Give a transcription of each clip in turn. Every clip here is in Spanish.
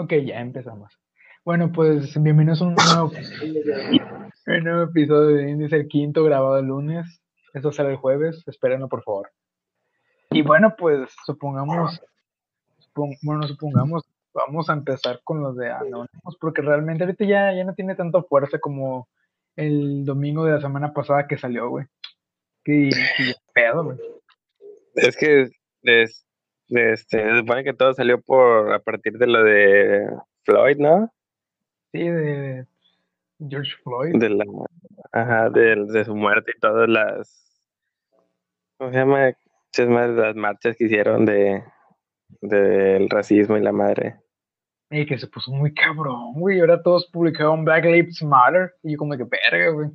Ok, ya empezamos. Bueno, pues bienvenidos a un nuevo, un nuevo episodio de Índice, el quinto grabado el lunes. Esto sale el jueves, espérenlo por favor. Y bueno, pues supongamos, supon- bueno, supongamos, vamos a empezar con los de Anónimos, porque realmente ahorita ya, ya no tiene tanta fuerza como el domingo de la semana pasada que salió, güey. Que, que pedo, güey. Es que es- este, se supone que todo salió por a partir de lo de Floyd, ¿no? Sí, de George Floyd. De la, ajá, de, de su muerte y todas las, ¿cómo se llama? Las marchas que hicieron de del racismo y la madre. Y que se puso muy cabrón, güey. Ahora todos publicaron Black Lives Matter. Y yo como que verga, güey.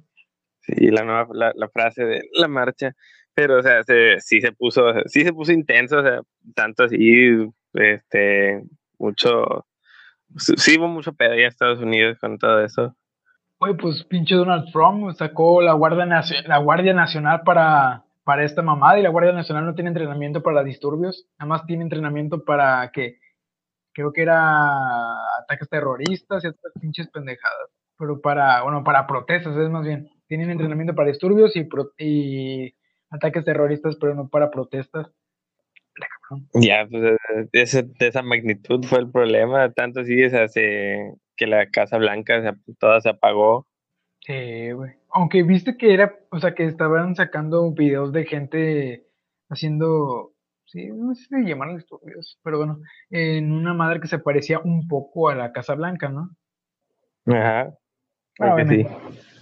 Sí, la nueva la, la frase de la marcha, pero o sea, se, sí se puso, sí se puso intenso, o sea, tanto así, este, mucho, sí hubo mucho pedo allá en Estados Unidos con todo eso. Güey, pues pinche Donald Trump sacó la Guardia, la Guardia Nacional para, para esta mamada. Y la Guardia Nacional no tiene entrenamiento para disturbios. Nada más tiene entrenamiento para que, creo que era ataques terroristas y otras pinches pendejadas. Pero para, bueno, para protestas es más bien. Tienen entrenamiento para disturbios y, pro- y ataques terroristas, pero no para protestas. Ya, pues eh, de, ese- de esa magnitud fue el problema, tanto así, o sea, se- que la Casa Blanca se- toda se apagó. Sí, güey. Aunque viste que era, o sea, que estaban sacando videos de gente haciendo, sí, no sé si llaman disturbios, pero bueno, en una madre que se parecía un poco a la Casa Blanca, ¿no? Ajá. Ah, bueno. sí.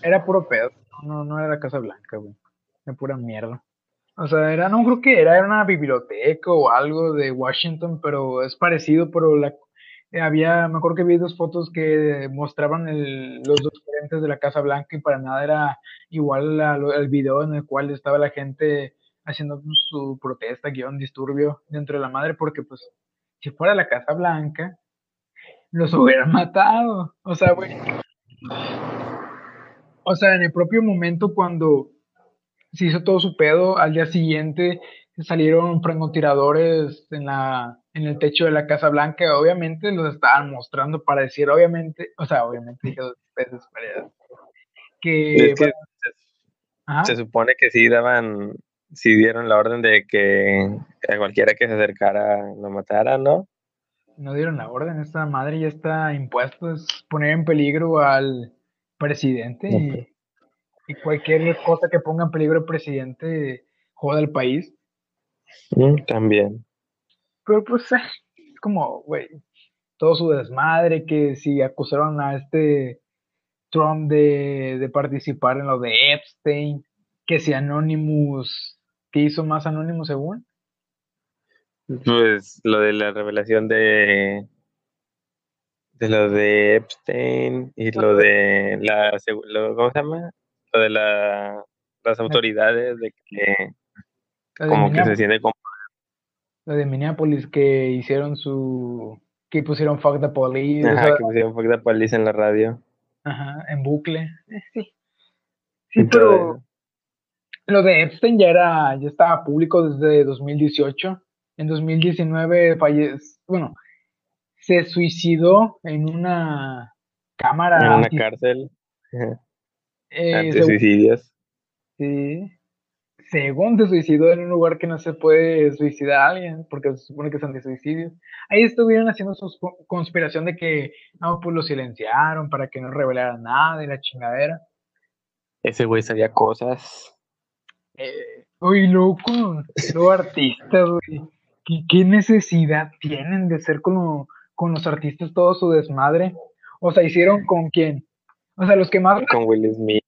Era puro pedo, no, no era la Casa Blanca, güey. Pura mierda. O sea, era, no creo que era, era una biblioteca o algo de Washington, pero es parecido, pero eh, había, me acuerdo que vi dos fotos que mostraban los dos frentes de la Casa Blanca y para nada era igual al video en el cual estaba la gente haciendo su protesta, guion disturbio dentro de la madre, porque pues si fuera la Casa Blanca, los hubieran matado. O sea, güey. O sea, en el propio momento cuando se hizo todo su pedo, al día siguiente salieron francotiradores en la en el techo de la Casa Blanca, obviamente los estaban mostrando para decir, obviamente, o sea, obviamente dije dos veces para- que Es que Ajá, se supone que sí daban, sí dieron la orden de que a cualquiera que se acercara lo mataran, ¿no? no dieron la orden, esta madre ya está impuesto, es poner en peligro al presidente y, y cualquier cosa que ponga en peligro al presidente joda al país. Mm, También. Pero pues eh, es como, güey, todo su desmadre, que si acusaron a este Trump de, de participar en lo de Epstein, que si Anonymous, ¿qué hizo más Anonymous según? Pues lo de la revelación de de lo de Epstein y lo de la lo- ¿cómo se llama? De la las autoridades de que de, como que se siente como lo de Minneapolis, que hicieron su, que pusieron fuck the police, o ajá, sea, que pusieron fuck the police en la radio. ajá, en bucle. Eh, sí. Sí, pero lo de Epstein ya era, ya estaba público desde 2018. En 2019 falleció, bueno, se suicidó en una cámara en una cárcel ajá, eh, suicidios. sí, según se suicidó en un lugar que no se puede suicidar a alguien, porque se supone que es antisuicidio. Ahí estuvieron haciendo su co- conspiración de que, no, pues lo silenciaron para que no revelaran nada y la chingadera. Ese güey sabía cosas. Eh, uy, loco, los artistas, güey. ¿Qué, qué necesidad tienen de ser como con los artistas todo su desmadre? O sea, hicieron con quién? O sea, los que más, Con Will Smith.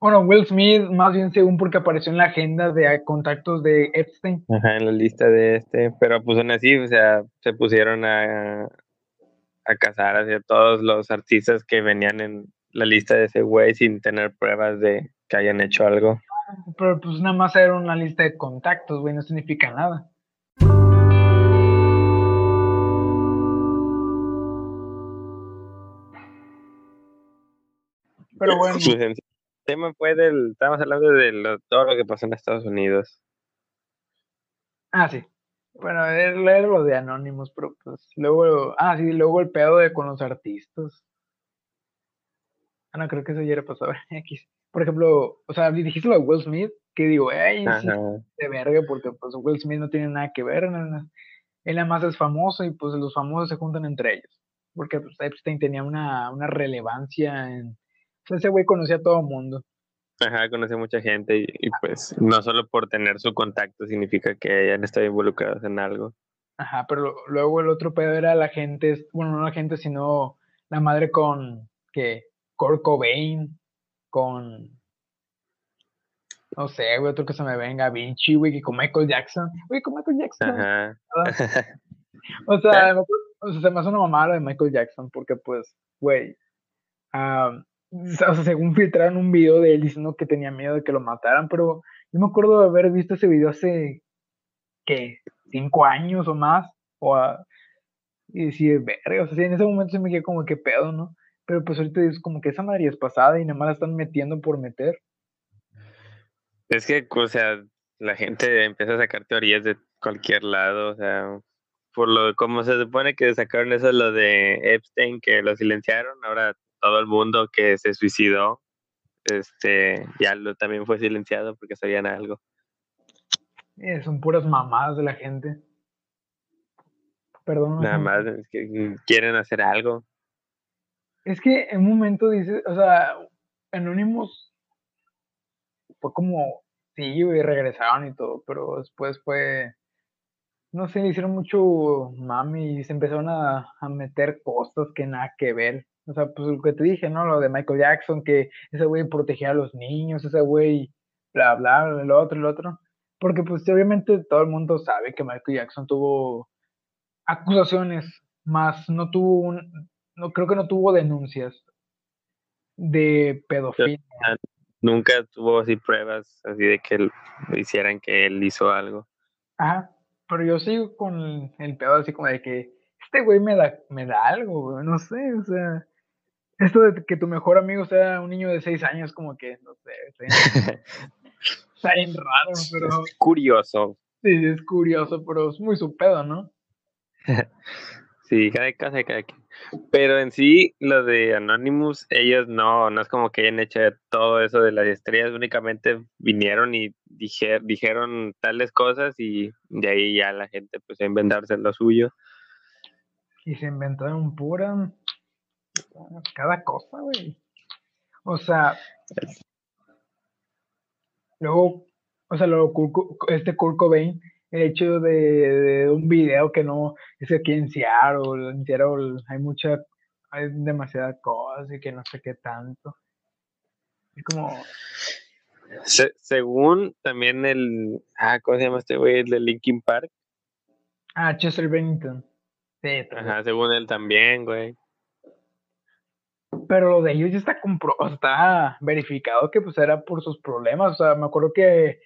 Bueno, Will Smith, más bien según porque apareció en la agenda de contactos de Epstein. Ajá, en la lista de este, pero pues aún así, o sea, se pusieron a, a cazar hacia todos los artistas que venían en la lista de ese güey sin tener pruebas de que hayan hecho algo. Pero pues nada más era una lista de contactos, güey, no significa nada. Pero bueno, Pues el tema fue del, estábamos hablando de lo- todo lo que pasó en Estados Unidos. ah, sí. Bueno, leer lo de Anónimos, pero pues luego, ah, sí, luego el pedo de con los artistas. Ah, no, creo que eso ya era pasado. Por ejemplo, o sea, dijiste lo de Will Smith, que digo, ay, sí, de verga, porque pues Will Smith no tiene nada que ver, él nada más es famoso y pues los famosos se juntan entre ellos, porque pues, Epstein tenía una, una relevancia en... ese güey conocía a todo el mundo. Ajá, conoce a mucha gente y, pues no solo por tener su contacto significa que hayan estado involucrados en algo. Ajá, pero luego el otro pedo era la gente, bueno, no la gente, sino la madre con que Kurt Cobain, con no sé, güey, otro que se me venga, Vinci, güey, con Michael Jackson, güey, con Michael Jackson. Ajá. o, sea, o sea, se me hace una mamada de Michael Jackson, porque pues, güey, um, o sea, según filtraron un video de él diciendo que tenía miedo de que lo mataran, pero yo me acuerdo de haber visto ese video hace, ¿qué? ¿Cinco años o más? O y decir, verga, o sea, en ese momento se me quedé como que pedo, ¿no? Pero pues ahorita es como que esa madre es pasada y nada más la están metiendo por meter. Es que, o sea, la gente empieza a sacar teorías de cualquier lado, o sea, por lo como se supone que sacaron eso lo de Epstein, que lo silenciaron, ahora todo el mundo que se suicidó, este, ya lo, también fue silenciado porque sabían algo. Eh, son puras mamadas de la gente. Perdón. Nada más, es que quieren hacer algo. Es que en un momento dice, o sea, Anonymous fue como, sí, y regresaron y todo, pero después fue, no sé, hicieron mucho mami y se empezaron a, a meter cosas que nada que ver. O sea, pues lo que te dije, ¿no? Lo de Michael Jackson, que ese güey protegía a los niños, ese güey, bla, bla, el otro, el otro. Porque pues obviamente todo el mundo sabe que Michael Jackson tuvo acusaciones, más no tuvo un, no creo que no tuvo denuncias de pedofilia. Nunca tuvo así pruebas así de que hicieran que él hizo algo. Ajá, pero yo sigo con el pedo así como de que este güey me da, me da algo, no sé, o sea, esto de que tu mejor amigo sea un niño de seis años, como que, no sé, está bien raro, pero... Es curioso. Sí, es curioso, pero es muy su pedo, ¿no? sí, cada casa, cada quien. Pero en sí, lo de Anonymous, ellos no, no es como que hayan hecho todo eso de las estrellas, únicamente vinieron y dijeron tales cosas y de ahí ya la gente pues a inventarse lo suyo. Y se inventaron pura cada cosa, güey. O sea, luego, o sea, luego este Kurt Cobain, el hecho de, un video que no, es aquí en Seattle, en Seattle hay mucha, hay demasiadas cosas y que no sé qué tanto. Es como... según también el, ah, ¿cómo se llama este güey? El de Linkin Park. Ah, Chester Bennington. Sí, Ajá, según él también, güey. Pero lo de ellos ya está compro está verificado que pues era por sus problemas. O sea, me acuerdo que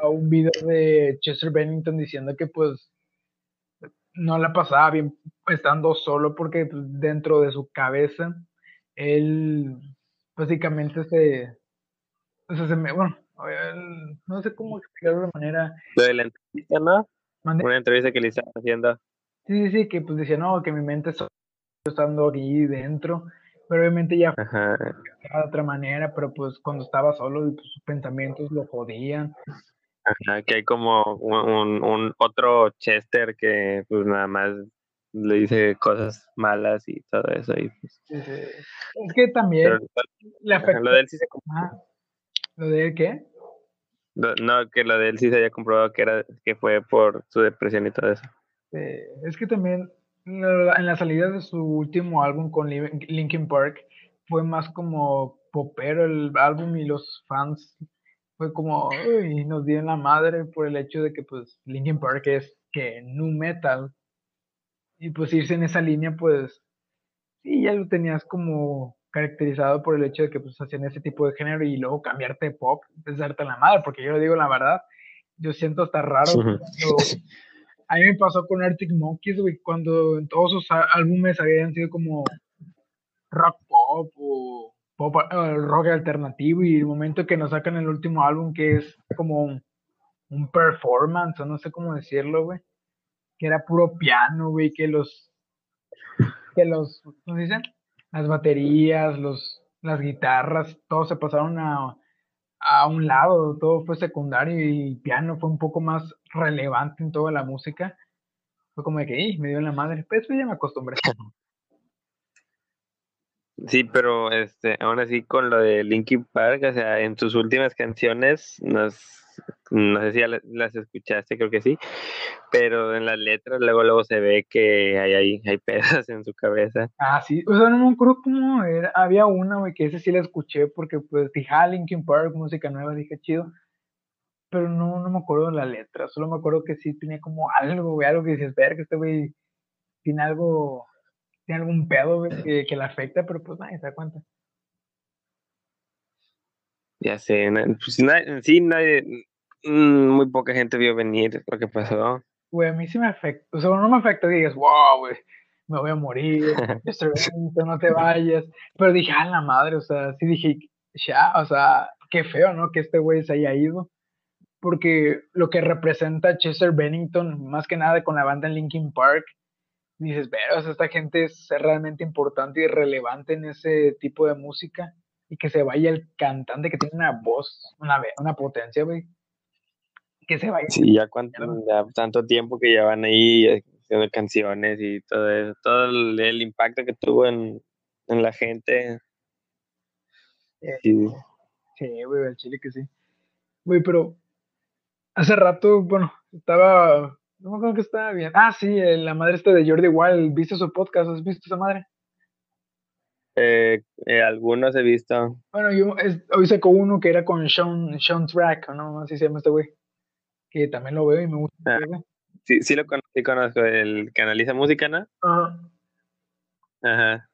a un video de Chester Bennington diciendo que pues no la pasaba bien estando solo porque pues, dentro de su cabeza él básicamente se, o sea, se me, bueno, no sé cómo explicarlo de manera. Lo de la entrevista, ¿no? Una entrevista que le estaban haciendo. Sí, sí, sí, que pues decía, no, que mi mente es estando aquí dentro, pero obviamente ya de otra manera, pero pues cuando estaba solo, pues, sus pensamientos lo jodían. Ajá, que hay como un, un, otro Chester que pues nada más le dice cosas malas y todo eso. Y, pues, Es que también Lo de él sí se ¿Lo de él qué? No, que lo de él sí se haya comprobado que era que fue por su depresión y todo eso. es que también en la salida de su último álbum con Linkin Park fue más como popero el álbum y los fans fue como uy, nos dieron la madre por el hecho de que pues Linkin Park es que nu metal y pues irse en esa línea pues sí ya lo tenías como caracterizado por el hecho de que pues hacían ese tipo de género y luego cambiarte de pop es darte la madre porque yo le digo la verdad yo siento hasta raro a mí me pasó con Arctic Monkeys, güey, cuando todos sus álbumes habían sido como rock pop o pop, eh, rock alternativo y el momento que nos sacan el último álbum que es como un performance, o no sé cómo decirlo, güey. Que era puro piano, güey, que los, que los, ¿cómo dicen? Las baterías, los, las guitarras, todo se pasaron a, a un lado, todo fue secundario y piano fue un poco más relevante en toda la música. Fue como de que, me dio en la madre, pero eso ya me acostumbré. Sí, pero este, aún así con lo de Linkin Park, o sea, en sus últimas canciones, nos, no sé si ya las escuchaste, creo que sí, pero en las letras luego luego se ve que hay, hay, hay pedazos en su cabeza. Ah, sí, o sea, no me acuerdo cómo era, había una, güey, que ese sí la escuché porque pues dije, ah, Linkin Park, música nueva, dije, chido, pero no, no me acuerdo de la letra, solo me acuerdo que sí tenía como algo, güey, algo que dices, ver que este güey tiene algo tiene algún pedo que, que le afecta, pero pues nadie se da cuenta. Ya sé, pues nadie, sí, nadie, mm, muy poca gente vio venir lo que pasó. Güey, a mí sí me afecta, o sea, no me afecta que digas, wow, güey, me voy a morir, no te vayas, pero dije, ah, la madre, o sea, sí dije, ya, o sea, qué feo, ¿no? Que este güey se haya ido, porque lo que representa Chester Bennington, más que nada con la banda Linkin Park, dices, pero esta gente es realmente importante y relevante en ese tipo de música y que se vaya el cantante que tiene una voz, una, una potencia, güey. Que se vaya. Sí, ya, cuánto, tanto tiempo que llevan ahí haciendo canciones y todo eso, todo el, impacto que tuvo en, la gente. sí. Sí, güey, el chile que sí. Güey, pero hace rato, bueno, estaba no me acuerdo que estaba bien. Ah, sí, la madre esta de Jordi Wild. ¿Viste su podcast? ¿Has visto esa madre? Eh, eh, algunos he visto. Bueno, yo hoy sacó uno que era con Sean, Sean Track, ¿no? Así se llama este güey. Que también lo veo y me gusta. Ah, sí, sí lo conozco, conozco, el que analiza música, ¿no? Ajá. Ajá.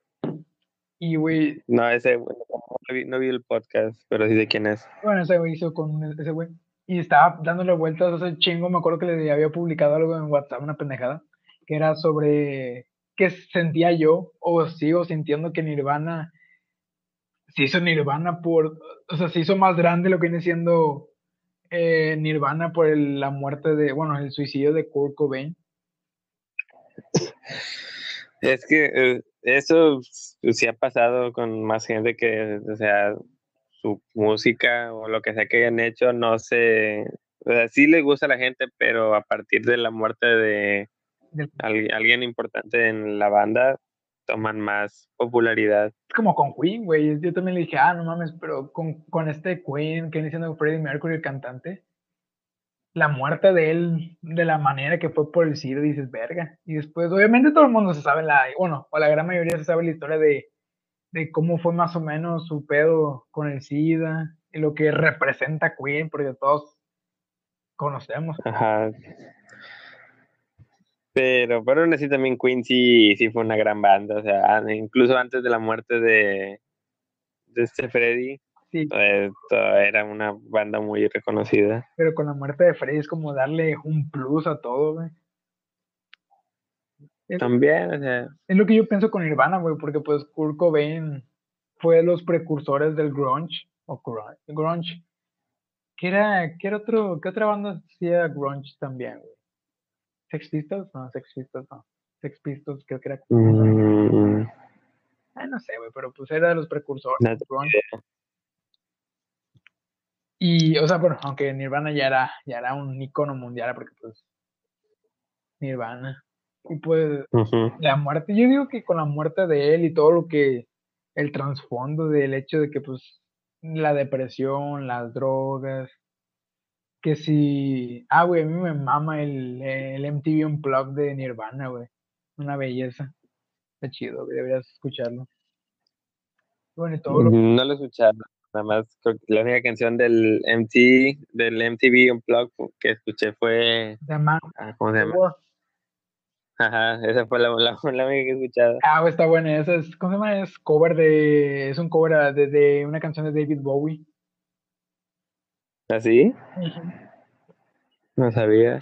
Y güey. No, ese, no vi, no vi el podcast, pero sí sé quién es. Bueno, ese güey hizo con ese güey y estaba dándole vueltas hace chingo, me acuerdo que le había publicado algo en WhatsApp, una pendejada, que era sobre qué sentía yo o sigo sintiendo que Nirvana se hizo Nirvana por, o sea, se hizo más grande lo que viene siendo eh, Nirvana por la muerte de, bueno, el suicidio de Kurt Cobain. Es que eh, eso sí ha pasado con más gente que, o sea, su música o lo que sea que hayan hecho no sé, o sea, sí le gusta a la gente, pero a partir de la muerte de alguien importante en la banda, toman más popularidad. Como con Queen, güey. Yo también le dije, ah, no mames, pero con, con este Queen, que viene siendo Freddie Mercury, el cantante, la muerte de él, de la manera que fue por el SIDA, dices, verga. Y después, obviamente todo el mundo se sabe la, bueno, o la gran mayoría se sabe la historia de de cómo fue más o menos su pedo con el SIDA y lo que representa Queen, porque todos conocemos. Ajá. Pero, pero aún así también Queen sí, sí fue una gran banda, o sea, incluso antes de la muerte de, de este Freddy, sí. era una banda muy reconocida. Pero con la muerte de Freddy es como darle un plus a todo, güey. También, o sea. Es lo que yo pienso con Nirvana, güey, porque pues Kurt Cobain fue los precursores del grunge, o grunge. ¿Qué era, qué era otro, qué otra banda hacía grunge también, güey? ¿Sex Pistols? No, Sex Pistols no. Sex Pistols creo que era... Mm. Ah, no sé, güey, pero pues era de los precursores del grunge. Y, o sea, bueno, aunque Nirvana ya era, ya era un icono mundial, porque pues Nirvana. Y pues la muerte, yo digo que con la muerte de él y todo lo que, el trasfondo del hecho de que pues la depresión, las drogas, que si, ah, güey, a mí me mama el, el MTV Unplugged de Nirvana, güey, una belleza, está chido, deberías escucharlo. Bueno, todo lo... No lo he escuchado, nada más creo que la única canción del MTV, del MTV Unplugged que escuché fue... Ah, ¿Cómo se llama? Ajá, esa fue la, la, la que he escuchado. Ah, está buena. Esa es, ¿cómo se llama? Es cover de. Es un cover de, de una canción de David Bowie. ¿Así? ¿Ah, no sabía.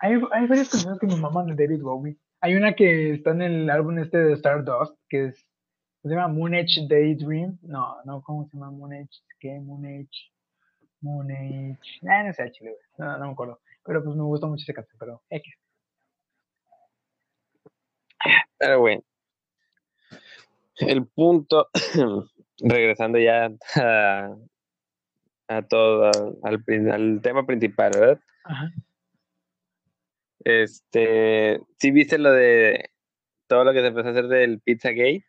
Hay, hay varias canciones que me maman de David Bowie. Hay una que está en el álbum este de Stardust, que es. Se llama Moon Edge Daydream. No, no, ¿cómo se llama Moon Edge? ¿Qué? Moon Edge. Moon Age. Nah, no sé, chile. No, no me acuerdo. Pero pues me gusta mucho ese canción, pero X. Pero bueno. El punto, regresando ya a, a todo, al, al tema principal, ¿verdad? Ajá. Este, ¿sí viste lo de todo lo que se empezó a hacer del Pizzagate?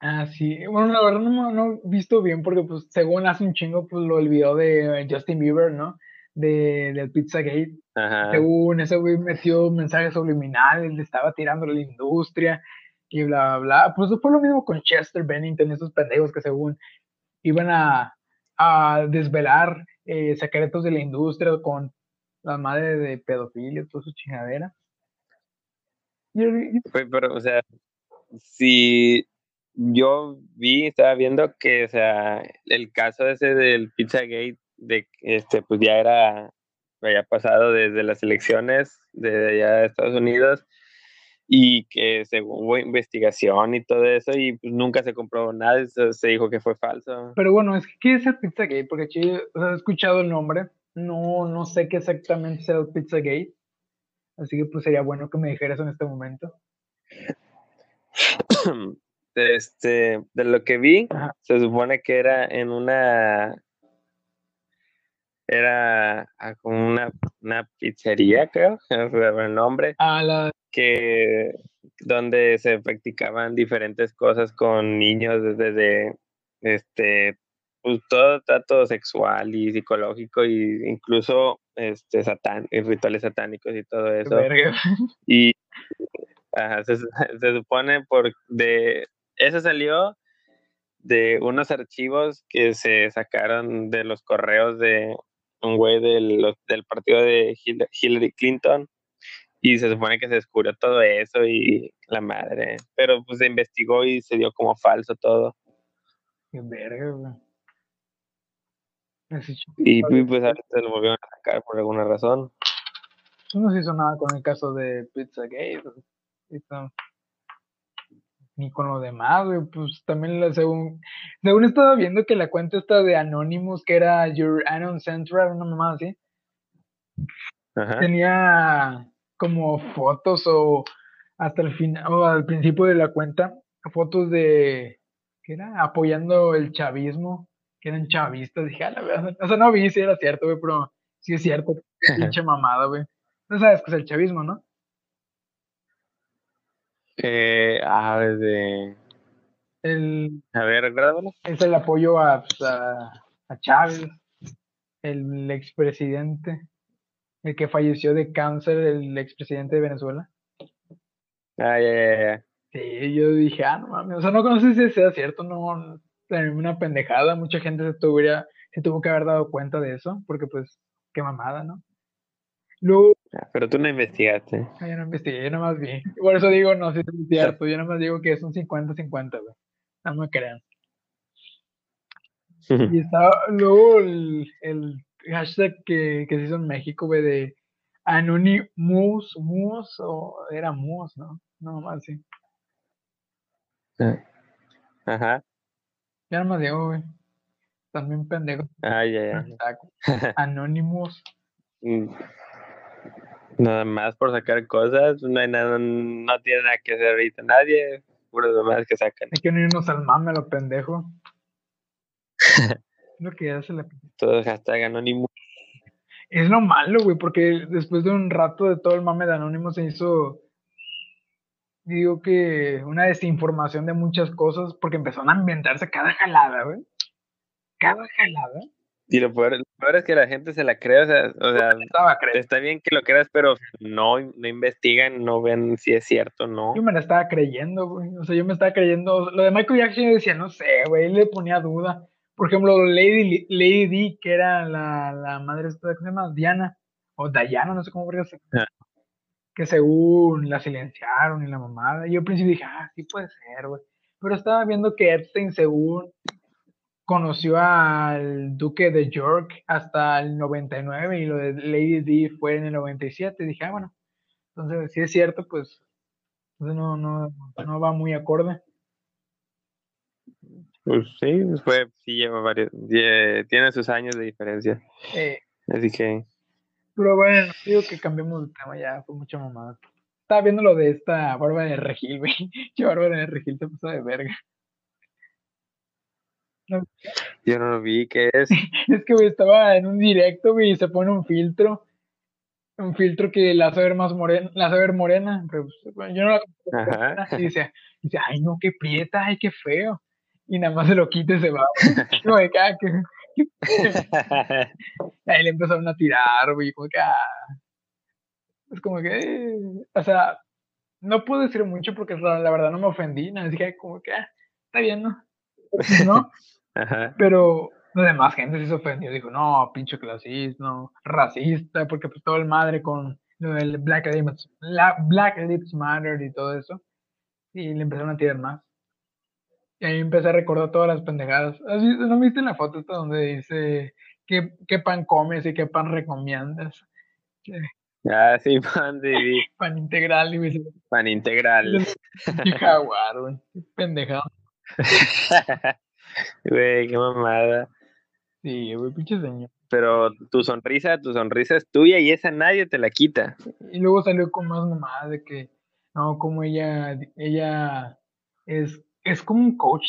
Ah, sí. Bueno, la verdad no, no he visto bien porque, pues, según hace un chingo, pues, lo el video de Justin Bieber, ¿no? De, del Pizzagate. Ajá. Según ese güey metió mensajes subliminales, le estaba tirando a la industria y bla, bla, bla. Pues fue lo mismo con Chester Bennington, esos pendejos que según iban a, a desvelar eh, secretos de la industria con la madre de pedofilia, toda su chingadera. Fue, pero, o sea, si yo vi, estaba viendo que, o sea, el caso ese del Pizzagate, de este, pues ya era, había pasado desde las elecciones de allá de Estados Unidos y que según hubo investigación y todo eso y pues nunca se comprobó nada, eso se dijo que fue falso. Pero bueno, es que ¿qué es el Pizzagate? Porque sí, o sea, he escuchado el nombre, no, no sé qué exactamente es el Pizzagate. Así que pues sería bueno que me dijeras en este momento. Este, de lo que vi, Ajá. se supone que era en una era ah, como una, una pizzería, creo, el nombre, A la, que donde se practicaban diferentes cosas con niños desde de, este pues todo trato sexual y psicológico y incluso este satán, rituales satánicos y todo eso. Y ajá, se, se supone por de eso salió de unos archivos que se sacaron de los correos de un güey del, del partido de Hil- Hillary Clinton y se supone que se descubrió todo eso y la madre, pero pues se investigó y se dio como falso todo Qué verga, güey. Y pues pues, ahora se lo volvieron a sacar por alguna razón. No se hizo nada con el caso de Pizzagate. hizo- Ni con lo demás, güey. Pues también la, según, según estaba viendo que la cuenta esta de Anonymous, que era Your Anon Central, una mamá así, Ajá. tenía como fotos o hasta el final, o al principio de la cuenta, fotos de, ¿qué era? Apoyando el chavismo, que eran chavistas. Dije, a la verdad, o sea, no vi si era cierto, güey, pero sí es cierto, pinche mamada, güey. No sabes qué es el chavismo, ¿no? Eh, ah, de, El, a ver, es el apoyo a, pues, a, a Chávez, el expresidente, el que falleció de cáncer, el expresidente de Venezuela. Ah, ya, ya, ya. Sí, yo dije, ah, no mames, o sea, no, no sé si sea cierto, no, una pendejada, mucha gente se tuviera, se tuvo que haber dado cuenta de eso, porque pues, qué mamada, ¿no? Luego, Pero tú no investigaste. ah, yo no investigué, yo nada más vi, por eso digo, no sé si es cierto, yo nada más digo que es un 50-50, güey, no me crean. Y estaba luego el, el hashtag que, que se hizo en México, güey, de Anonymous, Mus, o era Mus, ¿no? No, más sí. Ajá. Ya nada más digo, güey. También pendejo. Ah, ya, ya. Anonymous. Nada más por sacar cosas, no hay nada, no tiene nada que hacer ahorita nadie, puros demás que sacan. Hay que unirnos al mame, lo pendejo. lo que hace la... Todo hashtag anónimo. Es lo malo, güey, porque después de un rato de todo el mame de Anonymous se hizo, digo que una desinformación de muchas cosas, porque empezaron a inventarse cada jalada, güey. Cada jalada. Y lo peor, lo peor es que la gente se la cree, o sea, o sea, está bien que lo creas, pero no, no investigan, no ven si es cierto o no. Yo me la estaba creyendo, güey. O sea, yo me estaba creyendo. Lo de Michael Jackson yo decía, no sé, güey. Le ponía duda. Por ejemplo, Lady, Lady Di, que era la, la madre esta, ¿cómo se llama? Diana. O Diana, no sé cómo se- Ah. Que según la silenciaron y la mamada. Y yo al principio dije, ah, sí puede ser, güey. Pero estaba viendo que Epstein, según conoció al duque de York hasta el 99 y lo de Lady Di fue en el 97. Y dije, ah, bueno. Entonces, si es cierto, pues entonces no, no, no va muy acorde. Pues sí, fue, sí lleva varios, tiene sus años de diferencia. Así que. Pero bueno, digo que cambiemos de tema ya, fue mucha mamada. Estaba viendo lo de esta barba de Regil, güey. Qué Bárbara de Regil se puso de verga. Yo no lo vi, ¿qué es? es que, güey, estaba en un directo, güey, y se pone un filtro. Un filtro que la hace ver más morena, la hace ver morena. Pero, pues, yo no la Ajá. Y dice, dice, ay, no, qué prieta, ay, qué feo. Y nada más se lo quita y se va. como de ah, Ahí le empezaron a tirar, güey, como que, ah. Es como que, o sea, no puedo decir mucho porque la, verdad no me ofendí, nada, dije como que, ah, está bien, ¿no? ¿No? Pero la demás gente se ofendió, dijo, no, pinche clasismo, racista, porque pues todo el madre con lo del Black Lives, Black Lives Matter y todo eso. Y le empezaron a tirar más. Y ahí empecé a recordar todas las pendejadas. ¿No viste la foto esta donde dice qué, qué pan comes y qué pan recomiendas? Ah, sí, pan de... pan integral, güey. Pan integral. Qué jaguar, güey. Pendejado. Güey, qué mamada. Sí, güey, pinche señor. Pero tu sonrisa, tu sonrisa es tuya y esa nadie te la quita. Y luego salió con más mamadas de que, no, como ella, ella es, es como un coach,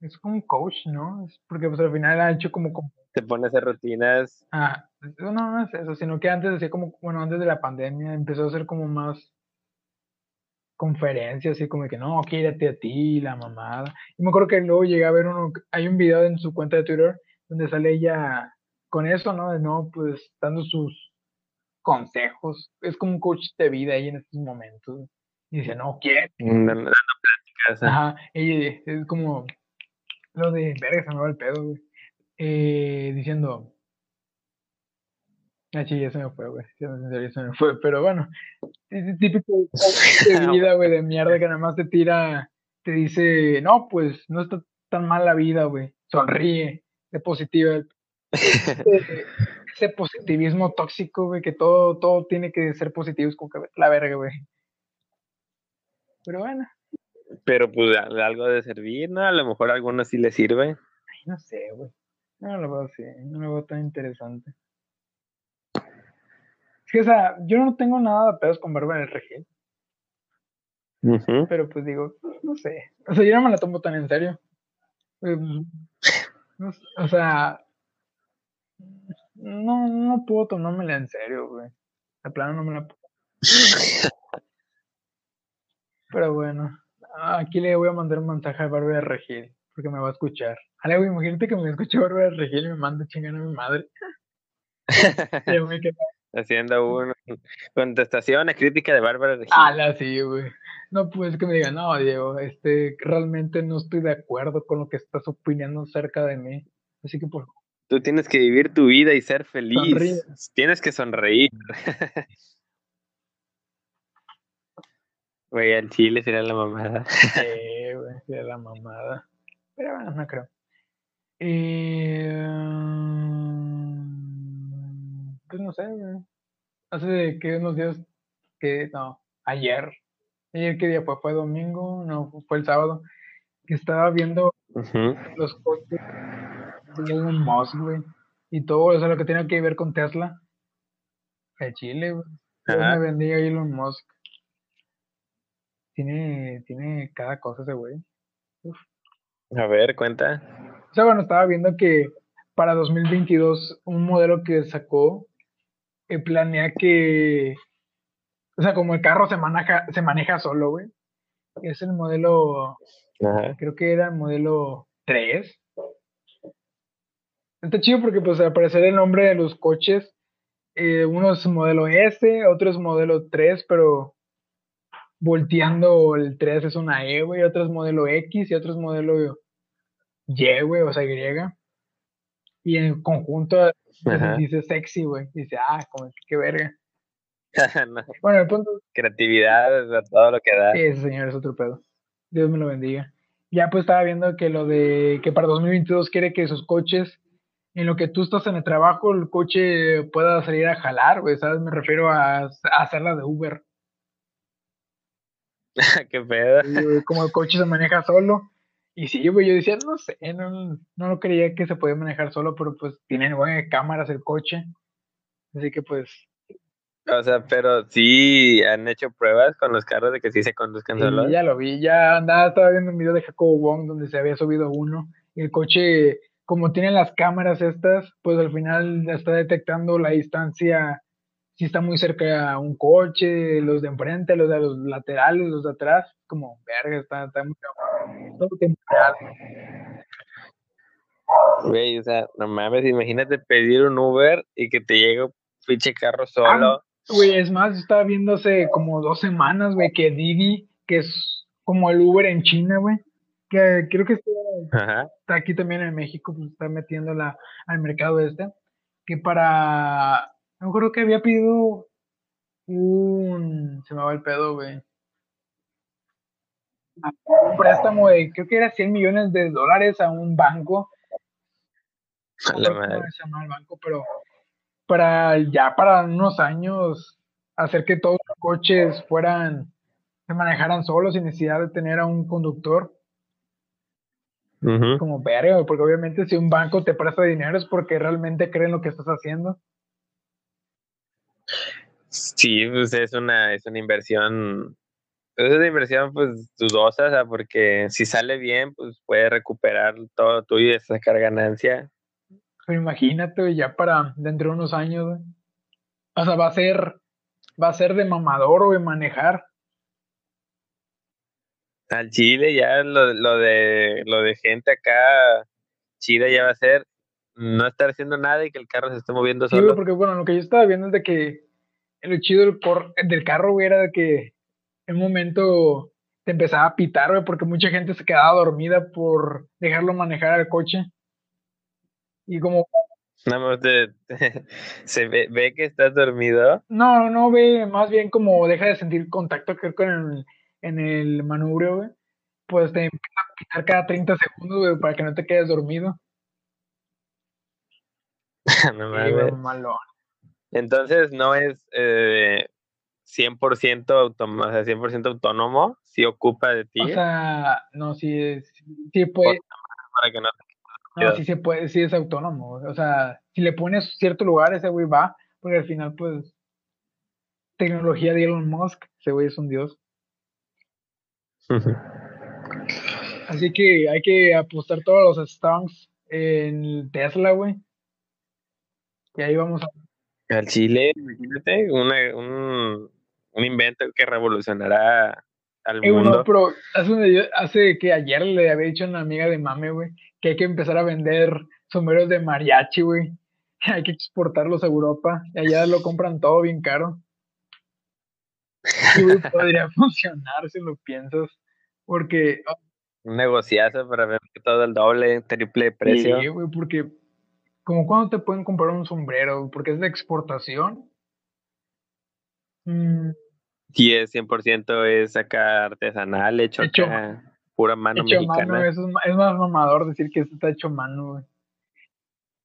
es como un coach, ¿no? Es porque pues al final ha hecho como... como... Te pone a hacer rutinas. Ah, no, no es eso, sino que antes hacía como, bueno, antes de la pandemia empezó a hacer como más conferencias, así como que no, quédate a ti, la mamada. Y me acuerdo que luego llegué a ver uno, hay un video en su cuenta de Twitter donde sale ella con eso, ¿no? De no, pues dando sus consejos. Es como un coach de vida ahí en estos momentos. Y dice, no, quiere. Mm, dando pláticas. Ajá, y es como lo de, verga, se me va el pedo, güey. Eh, diciendo, Ah, sí, se me fue, güey. Se me fue. Pero bueno, es típico de vida, güey, de mierda que nada más te tira, te dice, no, pues no está tan mal la vida, güey. Sonríe, de positiva. Ese, positivismo tóxico, güey, que todo, todo tiene que ser positivo, es como que la verga, güey. Pero bueno. Pero pues algo de servir, ¿no? A lo mejor a algunos sí le sirve. Ay, no sé, güey. No lo veo así, no lo veo tan interesante. Sí, o sea, yo no tengo nada de pedos con Bárbara del Regil. Pero pues digo, no sé. O sea, yo no me la tomo tan en serio. Em, o sea, no, no puedo tomármela en serio, güey. De plano no me la puedo. Pero bueno, aquí le voy a mandar un mensaje a Bárbara Regil, porque me va a escuchar. Ale, güey, imagínate que me escuche Bárbara Regil y me manda chingar a mi madre. Haciendo una contestación a crítica de Bárbara Regil. Ah, sí, güey. No, pues que me digan, no, Diego, este, realmente no estoy de acuerdo con lo que estás opinando acerca de mí. Así que por Tú tienes que vivir tu vida y ser feliz. Tienes que sonreír. Güey, al chile sería la mamada. Sí, güey, sería la mamada. Pero bueno, no creo. Eh pues no sé, Hace que unos días, que no, ayer, ayer qué día fue, fue domingo, no, fue el sábado, que estaba viendo los coches de Elon Musk, güey, y todo, eso lo que tiene que ver con Tesla, de Chile, güey. me vendía Elon Musk. Tiene, tiene cada cosa ese güey. A ver, cuenta. O sea, bueno, estaba viendo que para 2022 un modelo que sacó planea que, o sea, como el carro se maneja, se maneja solo, güey. Es el modelo, creo que era el modelo 3. Está chido porque pues al parecer el nombre de los coches, eh, uno es modelo S, otro es modelo 3, pero volteando el 3 es una E, güey, otro es modelo X y otro es modelo Y, güey, o sea, Y. Y en conjunto dice sexy, güey. Dice, ah, como qué verga. Bueno, el punto. Creatividad, todo lo que da. Ese señor es otro pedo. Dios me lo bendiga. Ya pues estaba viendo que lo de que para 2022 quiere que sus coches, en lo que tú estás en el trabajo, el coche pueda salir a jalar, güey, ¿sabes? Me refiero a, a hacerla de Uber. qué pedo. como el coche se maneja solo, Y sí, güey, yo decía, no sé, no, no lo creía que se podía manejar solo, pero pues tiene cámaras el coche. Así que pues. O sea, pero sí han hecho pruebas con los carros de que sí se conduzcan sí, solos. Ya lo vi, ya andaba, estaba viendo un video de Jacobo Wong donde se había subido uno. Y el coche, como tiene las cámaras estas, pues al final está detectando la distancia si está muy cerca a un coche, los de enfrente, los de los laterales, los de atrás, como verga, está, está muy todo temporal. Güey, o sea, no mames, imagínate pedir un Uber y que te llegue un pinche carro solo. Ah, güey, es más, estaba viendo hace como dos semanas, güey, que Didi, que es como el Uber en China, güey, que creo que está, Ajá. está aquí también en México, pues está metiéndola al mercado este, que para me acuerdo que había pedido un. Se me va el pedo, güey. Un préstamo de, creo que era 100 millones de dólares a un banco. A No se llama el banco, pero para ya para unos años hacer que todos los coches fueran, se manejaran solos sin necesidad de tener a un conductor. Como verga, porque obviamente si un banco te presta dinero es porque realmente creen lo que estás haciendo. Sí, pues es una, es una inversión, es una inversión pues dudosa, o sea, porque si sale bien, pues puedes recuperar todo tuyo y sacar ganancia. Imagínate, ya para dentro de unos años, güey. O sea, va a ser, va a ser de mamador, güey, manejar. Al Chile ya lo, lo de lo de gente acá chida ya va a ser no estar haciendo nada y que el carro se esté moviendo Sí, solo. porque bueno, lo que yo estaba viendo es de que lo chido del, cor- del carro, güey, era de que en un momento te empezaba a pitar, güey, porque mucha gente se quedaba dormida por dejarlo manejar al coche. Y como, Nada más te- se ve, ve que estás dormido. no, no ve, más bien como deja de sentir contacto creo, con el, en el manubrio, güey. Pues te empieza a pitar cada 30 segundos, güey, para que no te quedes dormido. No mames. Entonces no es eh, 100% autónomo, o sea, 100% autónomo, si ocupa de ti O sea, no, sí, es- sí puede, para que no no, sí se puede, sí es autónomo. O sea, si le pones cierto lugar, ese güey va, porque al final, pues, tecnología de Elon Musk, ese güey es un dios. Así que hay que apostar todos los stonks en Tesla, güey. Y ahí vamos a... Al Chile, imagínate, una- un, un invento que revolucionará al Eh, bueno, mundo. pero hace, que ayer le había dicho a una amiga de mame, güey, que hay que empezar a vender sombreros de mariachi, güey. Hay que exportarlos a Europa. Y allá lo compran todo bien caro. Güey, podría funcionar si lo piensas. Porque, Un negociazo para ver todo el doble, triple precio. sí, güey, porque, como cuando te pueden comprar un sombrero, porque es de exportación. Mm, Y es 100% es acá artesanal, hecho, Hecho- acá, pura mano hecho mexicana. mano, eso es, es más mamador decir que eso está hecho mano, güey.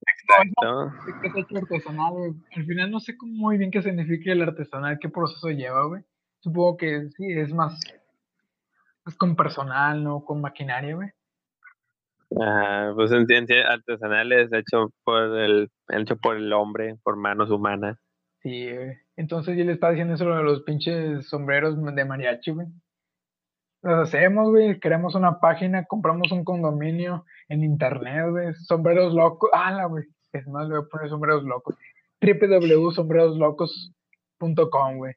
Exacto. que es hecho artesanal, güey. Al final no sé cómo muy bien qué significa el artesanal, qué proceso lleva, güey. Supongo que sí, es más, es con personal, no con maquinaria, güey. Ajá, pues en ciencia artesanal es hecho por el, hecho por el hombre, por manos humanas. Sí, güey. Entonces yo le estaba diciendo eso de los pinches sombreros de mariachi, güey. Los hacemos, güey, creamos una página, compramos un condominio en internet, güey. Sombreros locos. Ah, la, güey. Es más, le voy a poner sombreros locos. www.sombreroslocos.com, güey.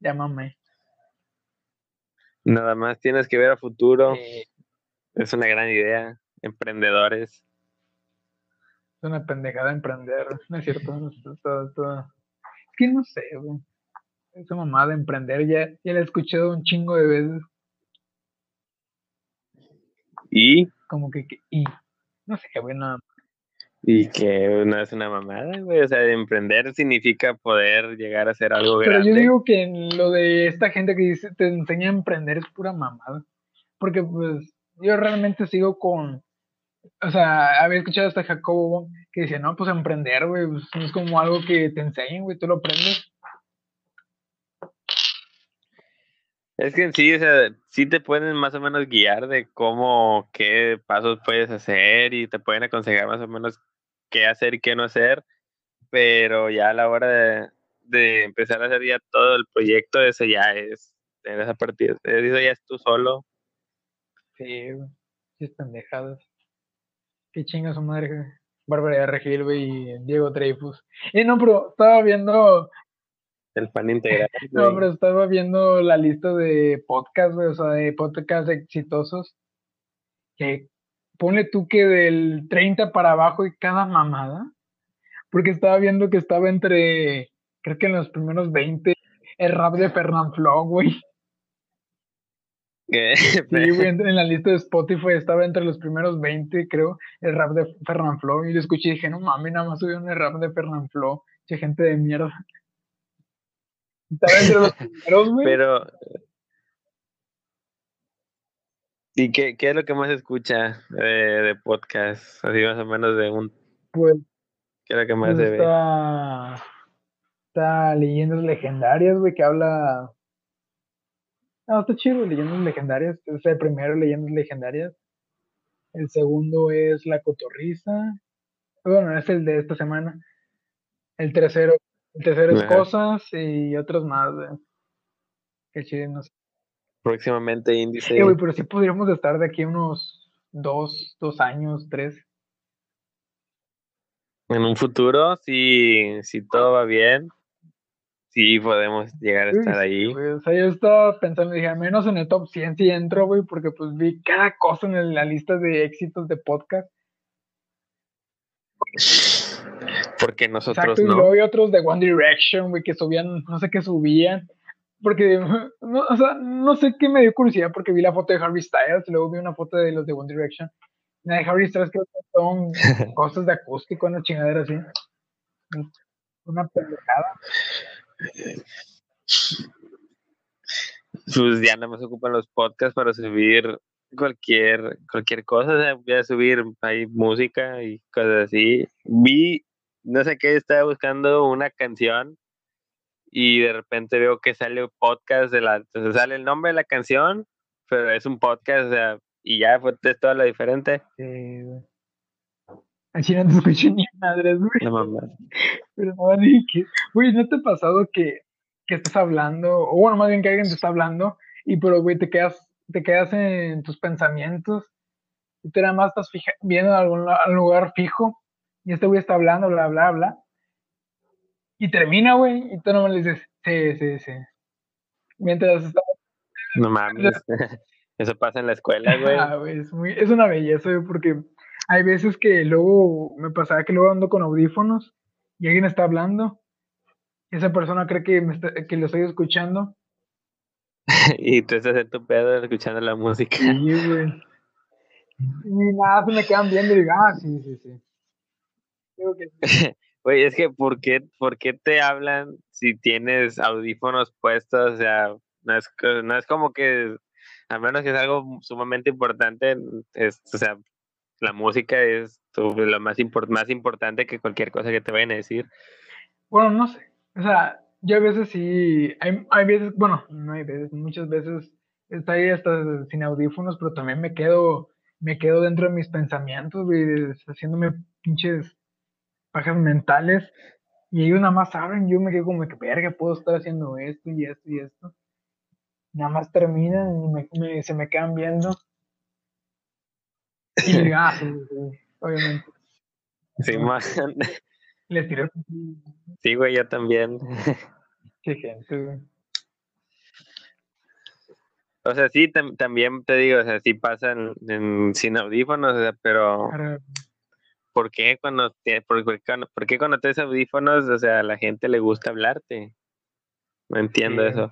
Llámame. Nada más tienes que ver a futuro. Eh, Es una gran idea. Emprendedores. Es una pendejada emprender, no es cierto. Es, todo- todo- que no sé, güey. Esa mamada de emprender ya, ya la he escuchado un chingo de veces. Y, Como que, que- y no sé, güey, no. y que no es una mamada, güey. O sea, emprender significa poder llegar a hacer algo Pero grande. yo digo que en lo de esta gente que dice te enseña a emprender es pura mamada. Porque pues yo realmente sigo con, o sea, había escuchado hasta Jacobo que decía, no, pues emprender, güey, pues, no es como algo que te enseñen, güey, tú lo aprendes. Es que en sí, o sea, sí te pueden más o menos guiar de cómo, qué pasos puedes hacer y te pueden aconsejar más o menos qué hacer y qué no hacer, pero ya a la hora de, de empezar a hacer ya todo el proyecto, ese ya es, en esa partida, eso ya es tú solo. Sí, sí es pendejadas. Qué chinga su madre, Bárbara Regil, güey, y Diego Dreyfus. Eh, no, pero estaba viendo el pan integral. no, pero estaba viendo la lista de podcasts, güey, o sea, de podcasts exitosos. Que pone tú que del 30 para abajo y cada mamada. Porque estaba viendo que estaba entre, creo que en los primeros 20, el rap de Fernand Flo, güey. Sí, güey, en la lista de Spotify estaba entre los primeros 20, creo, el rap de Fernand Flo. Y lo escuché y dije, no mames, nada más subieron el rap de Fernand Flo. Che, gente de mierda. Estaba entre los primeros, güey. Pero. ¿Y qué, qué es lo que más escucha de podcast? Así más o menos de un. Pues. ¿Qué es lo que más pues se ve? está leyendas legendarias, güey, que habla. No, está chido, leyendas legendarias. Es el primero, leyendas legendarias. El segundo es La Cotorriza. Bueno, es el de esta semana. El tercero, el tercero es Ajá. Cosas y otros más, güey. Qué chido, no sé. Próximamente índice. Eh, güey, pero sí podríamos estar de aquí unos dos, dos años, tres. En un futuro, si, si todo va bien, sí podemos llegar a estar sí, ahí. güey, O sea, yo estaba pensando, dije, al menos en el top 100 sí entro, güey, porque pues vi cada cosa en la lista de éxitos de podcast. Porque nosotros Exacto, y no. luego vi otros de One Direction, güey, que subían, no sé qué subían. Porque, no, o sea, no sé qué me dio curiosidad porque vi la foto de Harry Styles y luego vi una foto de los de One Direction. La de Harry Styles creo que son cosas de acústico, una chingadera así. Una pendejada. Pues ya nada más ocupan los podcasts para subir cualquier, cualquier cosa. O sea, voy a subir ahí música y cosas así. Vi, no sé qué, estaba buscando una canción y de repente veo que sale podcast de la, sale el nombre de la canción, pero es un podcast, y ya fue es todo lo diferente. Sí. Así no te escuché ni madres, güey. No mamá. Pero no, que, güey, ¿no te ha pasado que, que estás hablando, o bueno, más bien que alguien te está hablando, y pero, güey, te quedas, te quedas en tus pensamientos, y tú nada más estás fija, viendo algún la- algún lugar fijo, y este güey está hablando, bla, bla, bla, y termina, güey, y tú nomás le dices, sí, sí, sí. Mientras está, No mames. Eso pasa en la escuela, güey. Ah, güey, es, muy, es una belleza, güey, porque hay veces que luego me pasaba que luego ando con audífonos y alguien está hablando y esa persona cree que, me está- que lo estoy escuchando. y tú estás en tu pedo escuchando la música. Sí, güey. Y nada, se me quedan viendo y digo, ah, sí, sí, sí. Digo que. Güey, es que ¿por qué, ¿por qué te hablan si tienes audífonos puestos? O sea, no es, no es como que, a menos que es algo sumamente importante, es, o sea, la música es lo más, impor- más importante que cualquier cosa que te vayan a decir. Bueno, no sé. O sea, yo a veces sí, hay, hay veces, bueno, no hay veces, muchas veces estoy hasta sin audífonos, pero también me quedo, me quedo dentro de mis pensamientos, güey, haciéndome pinches pajas mentales. Y ellos nada más saben, yo me quedo como que, verga, puedo estar haciendo esto y esto y esto. Nada más terminan y me- se me quedan viendo. Y ah, sí, sí, obviamente. Sí, man. Les tiré sí, güey, yo también. qué gente, güey. O sea, sí, tam- también te digo, o sea, sí pasan en- sin audífonos, o sea, pero ¿por qué cuando te, por, por- por qué cuando tienes audífonos, o sea, a la gente le gusta hablarte? No entiendo Sí, eso.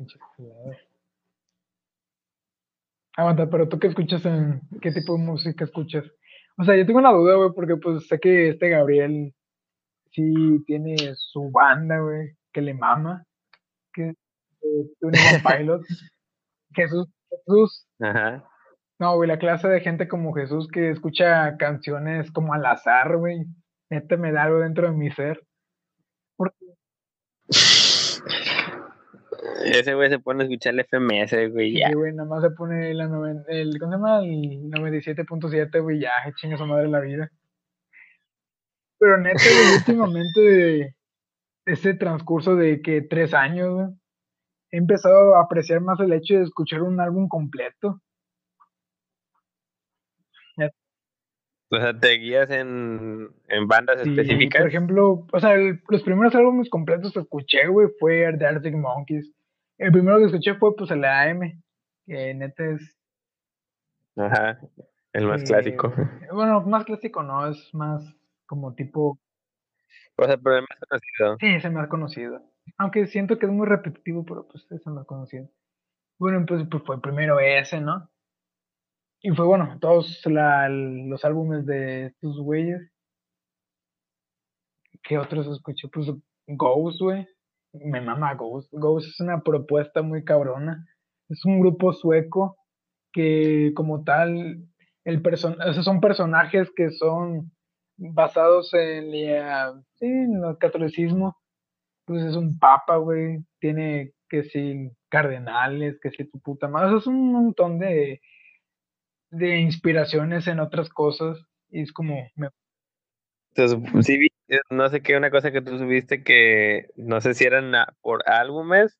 Aguanta, pero tú qué escuchas en qué tipo de música escuchas? O sea, yo tengo una duda, güey, porque pues sé que este Gabriel sí tiene su banda, güey, que le mama, que eh, Pilots. Jesús, Jesús, Ajá. no, güey, la clase de gente como Jesús que escucha canciones como al azar, güey. Neta me da algo dentro de mi ser. Ese güey se pone a escuchar el FMS, güey, ya. Sí, güey, nada más se pone la el, ¿cómo se llama? El 97.7, güey, ya, chinga su madre la vida. Pero neta, güey, últimamente de ese transcurso de que tres años, güey, he empezado a apreciar más el hecho de escuchar un álbum completo. O sea, ¿te guías en, en bandas sí, específicas? Por ejemplo, o sea, los primeros álbumes completos que escuché, güey, fue The Arctic Monkeys. El primero que escuché fue, pues, el AM, que neta es... Ajá, el más clásico. Bueno, más clásico no, es más como tipo... O sea, pero el más conocido. Sí, es el más conocido. Aunque siento que es muy repetitivo, pero pues es el más conocido. Bueno, pues, pues fue primero ese, ¿no? Y fue bueno, todos los álbumes de estos güeyes. ¿Qué otros escuché? Pues Ghost, güey. Me mama Ghost. Ghost es una propuesta muy cabrona. Es un grupo sueco que como tal, el person son personajes que son basados en, el catolicismo. Pues es un papa, güey. Tiene que sí, cardenales, que sí, tu puta madre. es un montón de de inspiraciones en otras cosas y es como... Entonces, sí, no sé qué, una cosa que tú subiste que no sé si eran por álbumes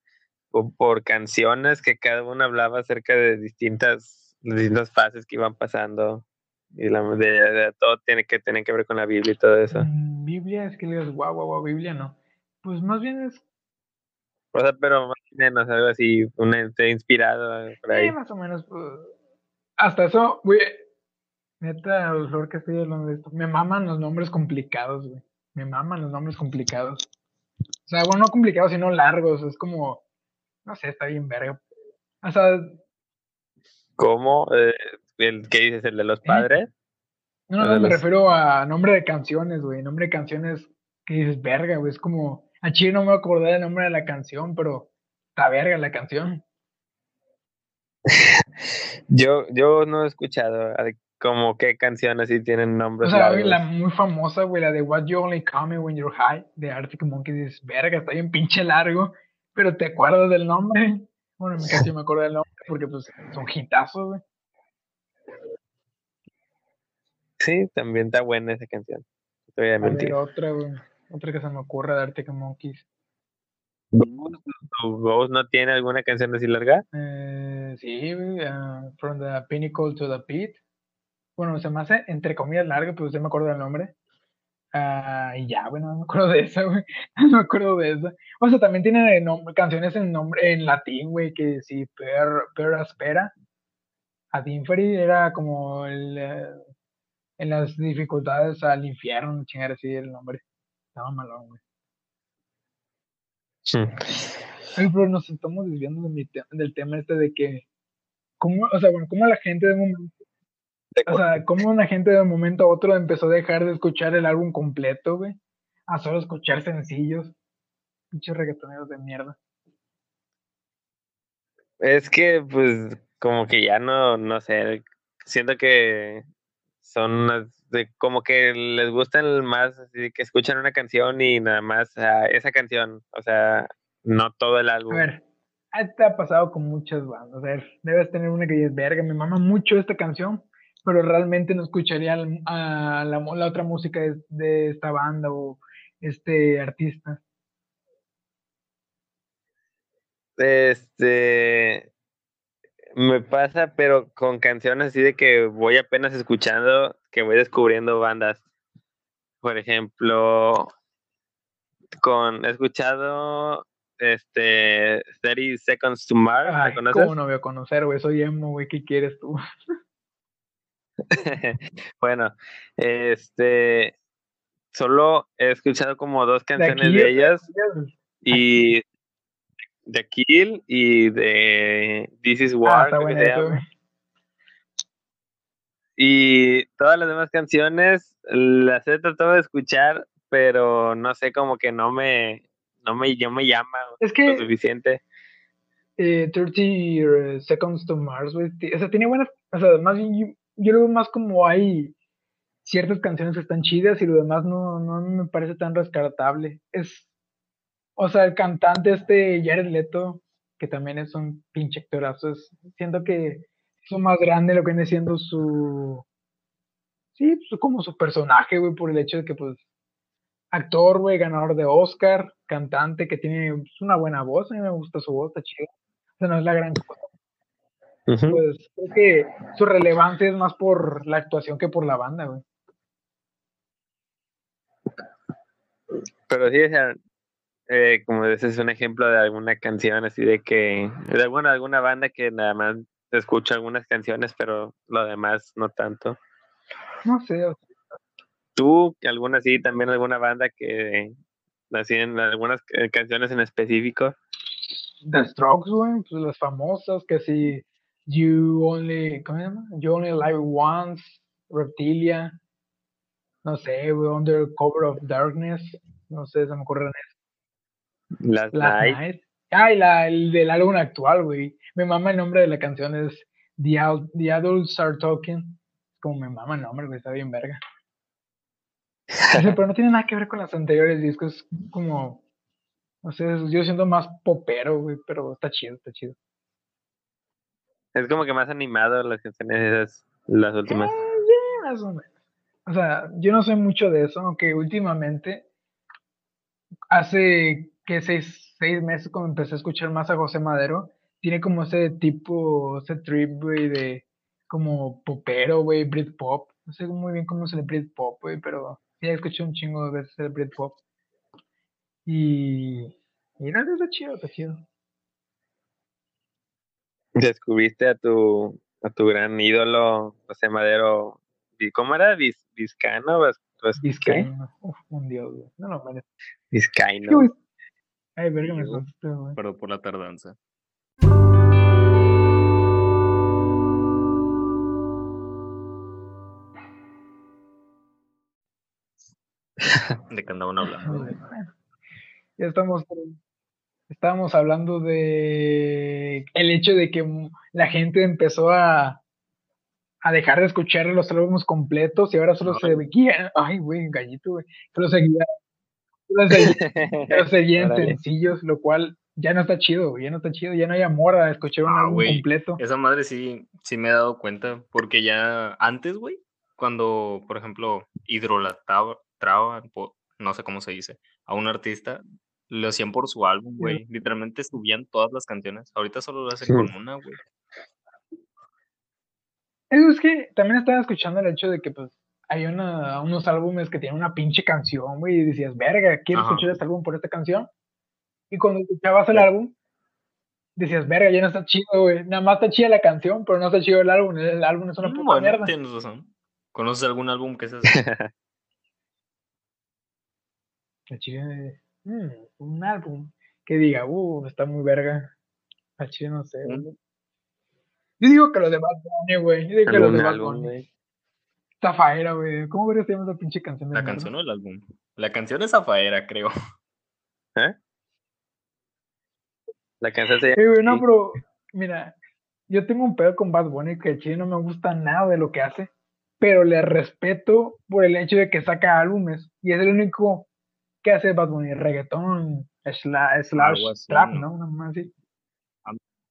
o por canciones que cada uno hablaba acerca de distintas, distintas fases que iban pasando y la de, todo tiene que tener que ver con la Biblia y todo eso. Mm, Biblia es que le digas guau, guau, guau, Biblia no. Pues más bien es. O sea, pero más o menos algo así, un inspirado por ahí. Sí, más o menos. Pues, hasta eso, güey. Neta, lo que estoy hablando de esto. Me maman los nombres complicados, güey. Me maman los nombres complicados. O sea, bueno, no complicados, sino largos. Es como. No sé, está bien verga. O sea. ¿Cómo? Eh, ¿El qué dices? ¿El de los ¿Eh? padres? No, no, me refiero a nombre de canciones, güey. Nombre de canciones que dices verga, güey. Es como. A Chile no me acordé del nombre de la canción, pero está verga la canción. yo, yo no he escuchado como qué canciones sí tienen nombres. O sea, la muy famosa, güey, la de What You Only Call Me When You're High, de Arctic Monkeys, es verga, está bien pinche largo, pero te acuerdas del nombre. Bueno, casi me acuerdo del nombre porque pues son hitazos, güey. Sí, también está buena esa canción. Te voy a mentir. otra, güey. Otra que se me ocurre de Arctic Monkeys. ¿Tu Ghost no tiene alguna canción así larga? Eh, sí, uh, From the Pinnacle to the Pit. Bueno, se me hace entre comillas larga, pero usted me acuerdo del nombre. Uh, y ya, bueno, no me acuerdo de esa, güey. No me acuerdo de esa. O sea, también tiene canciones en nombre en latín, güey, que sí, Per, per Aspera. Ad Inferi era como el, eh, en las dificultades al infierno, chingar así el nombre. Estaba malón, güey. Sí. Ay, pero nos estamos desviando del tema este de que, ¿cómo, o sea, bueno, cómo la gente de momento, o sea, cómo una gente de un momento a otro empezó a dejar de escuchar el álbum completo, güey, a solo escuchar sencillos, pinches reggaetoneros de mierda. Es que, pues, como que ya no, no sé, siento que son de, como que les gustan más, así que escuchan una canción y nada más esa canción, o sea, no todo el álbum. A ver, te ha pasado con muchas bandas, a ver, debes tener una que dices, verga, me mama mucho esta canción, pero realmente no escucharía a la, la otra música de, de esta banda o este artista. Este, me pasa, pero con canciones así de que voy apenas escuchando, que voy descubriendo bandas. Por ejemplo, con he escuchado este 30 Seconds to Mars. Ay, ¿Cómo no voy a conocer, güey? Soy emo, güey. ¿Qué quieres tú? bueno, este solo he escuchado como dos canciones de, ellas y de Kill y de This is ah, War. y todas las demás canciones las he tratado de escuchar, pero no sé, como que no me, no me, yo me llama es que, lo suficiente. Eh, 30 eh, Seconds to Mars, güey. O sea, tiene buenas, o sea, más bien yo, lo veo más como hay ciertas canciones que están chidas y lo demás no, no me parece tan rescatable. Es o sea, el cantante este Jared Leto que también es un pinche actorazo. siento que es más grande lo que viene siendo su. Sí, pues, como su personaje, güey, por el hecho de que, pues, actor, güey, ganador de Oscar, cantante que tiene pues, una buena voz, a mí me gusta su voz, está chido. O sea, no es la gran cosa. Pues creo que su relevancia es más por la actuación que por la banda, güey. Pero sí, o sea, eh, como ese es un ejemplo de alguna canción así de que, de alguna, alguna banda que nada más escucha algunas canciones, pero lo demás no tanto. No sé. ¿Tú, alguna sí, también alguna banda que hacían algunas canciones en específico? The Strokes, güey, pues las famosas, que si You Only, ¿cómo se llama? You Only Live Once, Reptilia, no sé, Under Cover of Darkness, no sé, se me ocurren eso. Last, Night. Ah, la, el del álbum actual, güey. Me mama el nombre de la canción, es The, The Adults Are Talking. Como me mama el nombre, güey, está bien verga. pero no tiene nada que ver con los anteriores discos, como, no sé, yo siento más popero, güey, pero está chido, está chido. Es como que más animado las canciones esas, las últimas. Eh, más o menos. O sea, yo no sé mucho de eso, aunque últimamente, hace que seis, seis meses cuando empecé a escuchar más a José Madero, tiene como ese tipo, ese trip, güey, de como popero, güey, Britpop. No sé muy bien cómo es el Britpop, güey, pero ya escuché un chingo de veces el Britpop. Y, y no, está chido, está chido. Descubriste a tu, a tu gran ídolo, José Madero, ¿cómo era? Viz, ¿Vizcano? Vizcaíno. Uf, un dios, güey. No, no, vale. Vizcaíno. Ay, verga, me contaste, güey. Pero por la tardanza. ¿De qué andaban hablando? Ya estamos estábamos hablando de el hecho de que la gente empezó a, a dejar de escuchar los álbumes completos y ahora solo se veía, ay, güey, gallito, güey, solo seguía, solo seguía, en sencillos, lo cual ya no está chido, güey, ya no está chido, ya no hay amor a escuchar un ah, álbum completo. Esa madre sí, sí me he dado cuenta, porque ya antes, güey, cuando, por ejemplo, hidrolataban, no sé cómo se dice, a un artista, lo hacían por su álbum, güey. Literalmente subían todas las canciones. Ahorita solo lo hacen con una, güey. Eso es que también estaba escuchando el hecho de que, pues, hay una, unos álbumes que tienen una pinche canción, güey, y decías, verga, quiero escuchar este álbum por esta canción. Y cuando escuchabas el álbum, decías, verga, ya no está chido, güey. Nada más está chida la canción, pero no está chido el álbum. El álbum es una puta bueno, mierda. Tienes razón. ¿Conoces algún álbum que es así? la chica de Mm, un álbum que diga, uh, está muy verga. Al chile no sé, Yo digo que lo de Bad Bunny, güey. Yo digo que lo de Bad Bunny. Zafaera, güey. ¿Cómo verías esa pinche canción? ¿La canción o el álbum? La canción es Zafaera, creo. ¿Eh? La canción se llama. no, pero, mira, yo tengo un pedo con Bad Bunny que al chile no me gusta nada de lo que hace, pero le respeto por el hecho de que saca álbumes y es el único ¿Qué hace Bad Bunny? Reggaetón, slash, trap, ¿no? Una más así.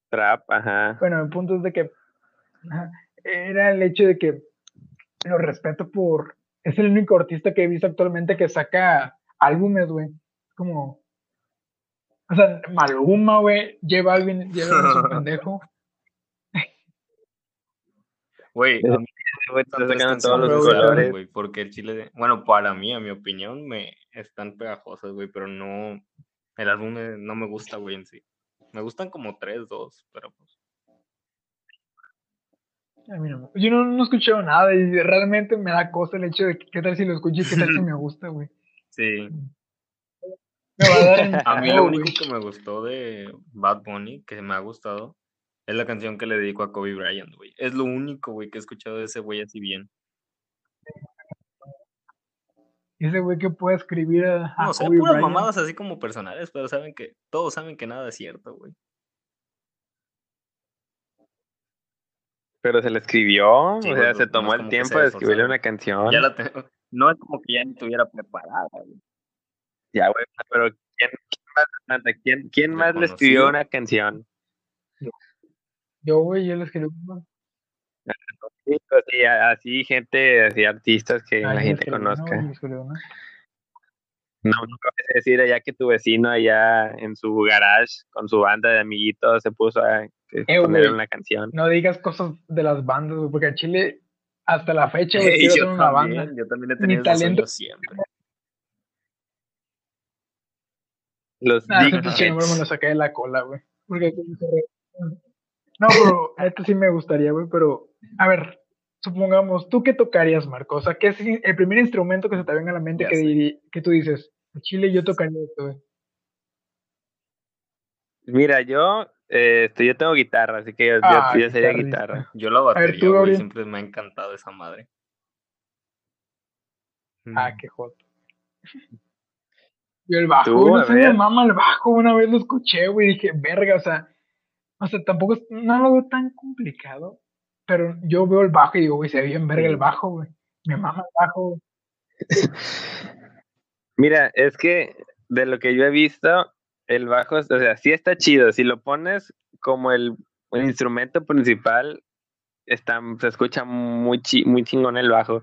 Trap, ajá. Bueno, el punto es de que era el hecho de que lo respeto por. Es el único artista que he visto actualmente que saca álbumes, güey. Como. O sea, Maluma, güey. Lleva alguien, lleva a su pendejo. Güey, a mí todos los colores, güey, porque el chile, de... bueno, para mí, a mi opinión, me están pegajosas, güey, pero no, el álbum no me gusta, güey, en sí. Me gustan como tres, dos, pero pues. A mí no, yo no, no he escuchado nada y realmente me da cosa el hecho de que qué tal si lo escucho y qué tal si me gusta, güey. Sí. Me va a, dar a mí lo único que me gustó de Bad Bunny, que me ha gustado, es la canción que le dedico a Kobe Bryant, güey. Es lo único, güey, que he escuchado de ese güey así bien. Ese güey que puede escribir a, No, sé, puras mamadas así como personales, pero saben que, todos saben que nada es cierto, güey. Pero se le escribió, o sea, se tomó el tiempo de escribirle una canción. Ya la tengo. No es como que ya estuviera preparada, güey. Ya, güey, pero ¿quién, quién más, quién, quién más le escribió una canción? Yo, güey, yo le escribí. Sí, pues, así gente, así artistas que la gente conozca. No, nunca vas a decir allá que tu vecino allá en su garage con su banda de amiguitos se puso a eh, poner una canción. No digas cosas de las bandas, porque a Chile, hasta la fecha, güey, yo una banda. yo también he tenido talento- siempre. Los Nah, nombre me lo saqué de la cola, güey. Porque No, pero esto sí me gustaría, güey, pero a ver, supongamos, ¿tú qué tocarías, Marco? O sea, ¿qué es el primer instrumento que se te venga a la mente que, diri- que tú dices, en Chile yo tocaría esto, güey? Mira, yo, eh, este, yo tengo guitarra, así que yo, yo- Ah, yo sería guitarra. Yo la ver, batería, tú, güey, Gabriel. siempre me ha encantado esa madre. Ah, Mm. qué joto. Yo el bajo, Tú, güey, no a sé, me ver. mama el bajo, una vez lo escuché, güey, y dije, verga, o sea, o sea, tampoco, es- no lo veo tan complicado, pero yo veo el bajo y digo, güey, se ve bien verga el bajo, güey, me mama el bajo. Mira, es que de lo que yo he visto, el bajo, o sea, sí está chido. Si lo pones como el, el instrumento principal, está, se escucha muy, chi- muy chingón el bajo.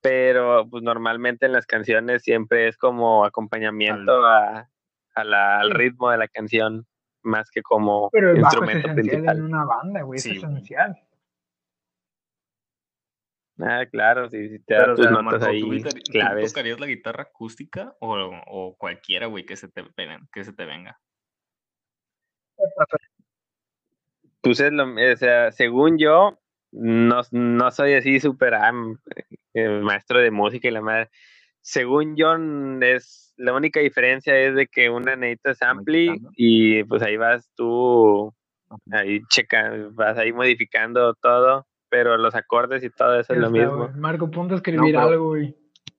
Pero pues normalmente en las canciones siempre es como acompañamiento a, a la- al ritmo de la canción, más que como pero el bajo es instrumento esencial principal. en una banda, güey, es Sí, esencial. Ah, claro, sí, sí te da tus sea, notas Marco, ¿tú, ahí tú claves. tocarías la guitarra acústica o, o cualquiera, güey, que se te venga, que se te venga? Pues es lo, o sea, según yo, no, no soy así súper eh, maestro de música y la madre. Según yo, es la única diferencia es de que una necesitas ampli y pues ahí vas tú, ahí checa, vas ahí modificando todo, pero los acordes y todo eso es lo mismo. Marco, ponte a escribir algo, güey.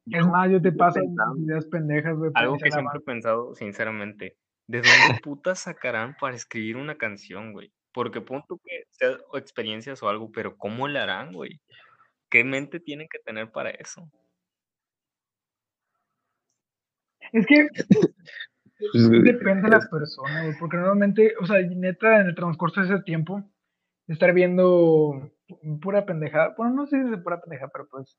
Es más, yo te paso ideas pendejas, güey. Algo que siempre he pensado, sinceramente, ¿de dónde putas sacarán para escribir una canción, güey? Porque punto que sea o experiencias o algo, pero ¿cómo la harán, güey? ¿Qué mente tienen que tener para eso? Es que depende de la persona, güey, porque normalmente, o sea, neta, en el transcurso de ese tiempo, estar viendo pura pendejada, bueno, no sé si es pura pendejada, pero pues,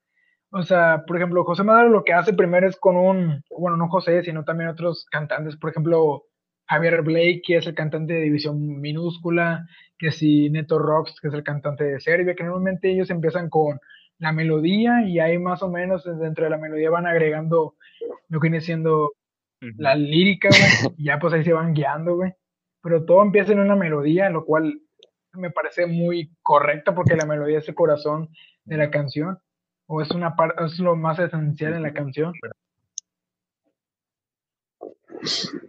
o sea, por ejemplo, José Madero lo que hace primero es con un, bueno, no José, sino también otros cantantes, por ejemplo, Javier Blake, que es el cantante de División Minúscula, que si Neto Rocks, que es el cantante de Serbia, que normalmente ellos empiezan con la melodía y ahí más o menos dentro de la melodía van agregando lo que viene siendo la lírica, güey, y ya pues ahí se van guiando, güey. Pero todo empieza en una melodía, lo cual me parece muy correcto porque la melodía es el corazón de la canción, o es una parte, es lo más esencial en la canción.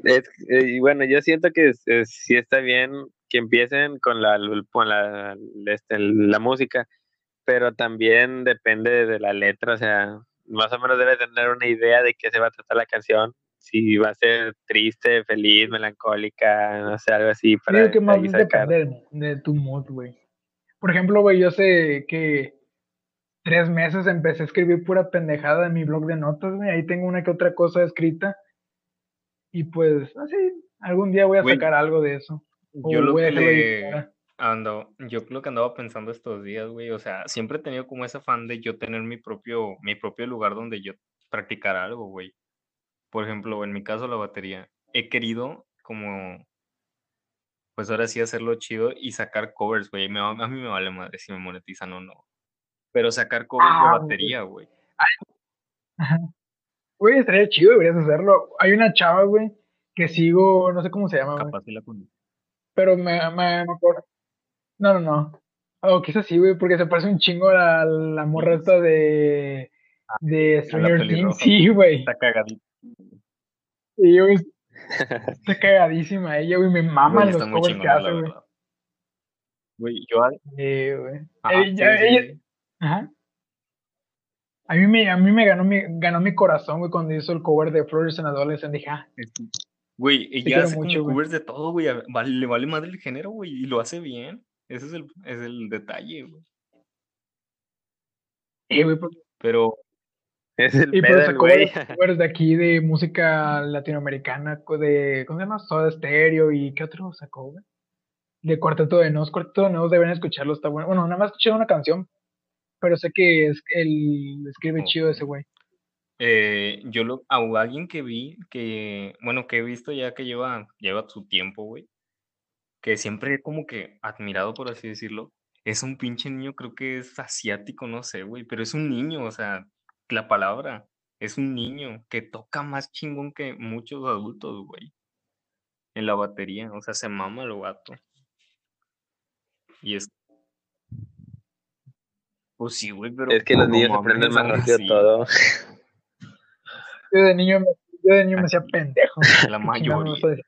Es- eh, y bueno, yo siento que es- es- sí está bien que empiecen con la, con la, este, la música, pero también depende de la letra, o sea, más o menos debes tener una idea de qué se va a tratar la canción, si va a ser triste, feliz, melancólica, no sé, algo así, para Creo que más sacar. depende de, tu mood, güey. Por ejemplo, güey, yo sé que tres meses empecé a escribir pura pendejada en mi blog de notas, güey. Ahí tengo una que otra cosa escrita. Y pues, así, algún día voy a sacar algo de eso. O Yo lo que le ando, yo lo que andaba pensando estos días, güey, o sea, siempre he tenido como ese afán de yo tener mi propio, mi propio lugar donde yo practicar algo, güey. Por ejemplo, en mi caso la batería. He querido como, pues ahora sí hacerlo chido y sacar covers, güey. A mí me vale madre si me monetizan o no. Pero sacar covers Ah, de güey. batería, güey. Ajá. Güey, estaría chido, deberías hacerlo. Hay una chava, güey, que sigo, no sé cómo se llama, güey. Capaz la Pero me, me, me acuerdo. No, no, no. O quizás sí, güey, porque se parece un chingo a la, la morra esta de, de Stranger Things. Sí, güey. Está cagadito. Sí, güey. Está cagadísima ella, güey. Me maman los covers que hace, güey. Güey, yo al- Sí, güey. Ajá, Ella- sí, ella- sí. Ajá. A mí me, a mí me ganó mi, ganó mi corazón, güey, cuando hizo el cover de Flores en Adolescent. Dije, ah, Güey, ella hace mucho, como covers de todo, güey. vale- le vale madre el género, güey, y lo hace bien. Ese es el, es el detalle, güey. eh, güey, Pero Es el Y del sacó güey. covers de aquí de música latinoamericana, de, ¿cómo se llama? Soda Stereo y ¿qué otro sacó, güey? de Cuarteto de Nos. Cuarteto de Nos deben escucharlo, está bueno. Bueno, nada más escuché una canción, pero sé que es el escribe chido ese güey. Eh, yo lo, a alguien que vi, que, bueno, que he visto ya que lleva, lleva su tiempo, güey, que siempre como que admirado, por así decirlo, es un pinche niño, creo que es asiático, no sé, güey, pero es un niño, o sea, la palabra, es un niño que toca más chingón que muchos adultos, güey, en la batería, o sea, se mama lo gato. Y es... Pues sí, güey, pero... Es que los niños mames, aprenden más rápido así, todo. Yo de niño me, yo de niño me hacía pendejo. La ¿Qué chingados me mayoría.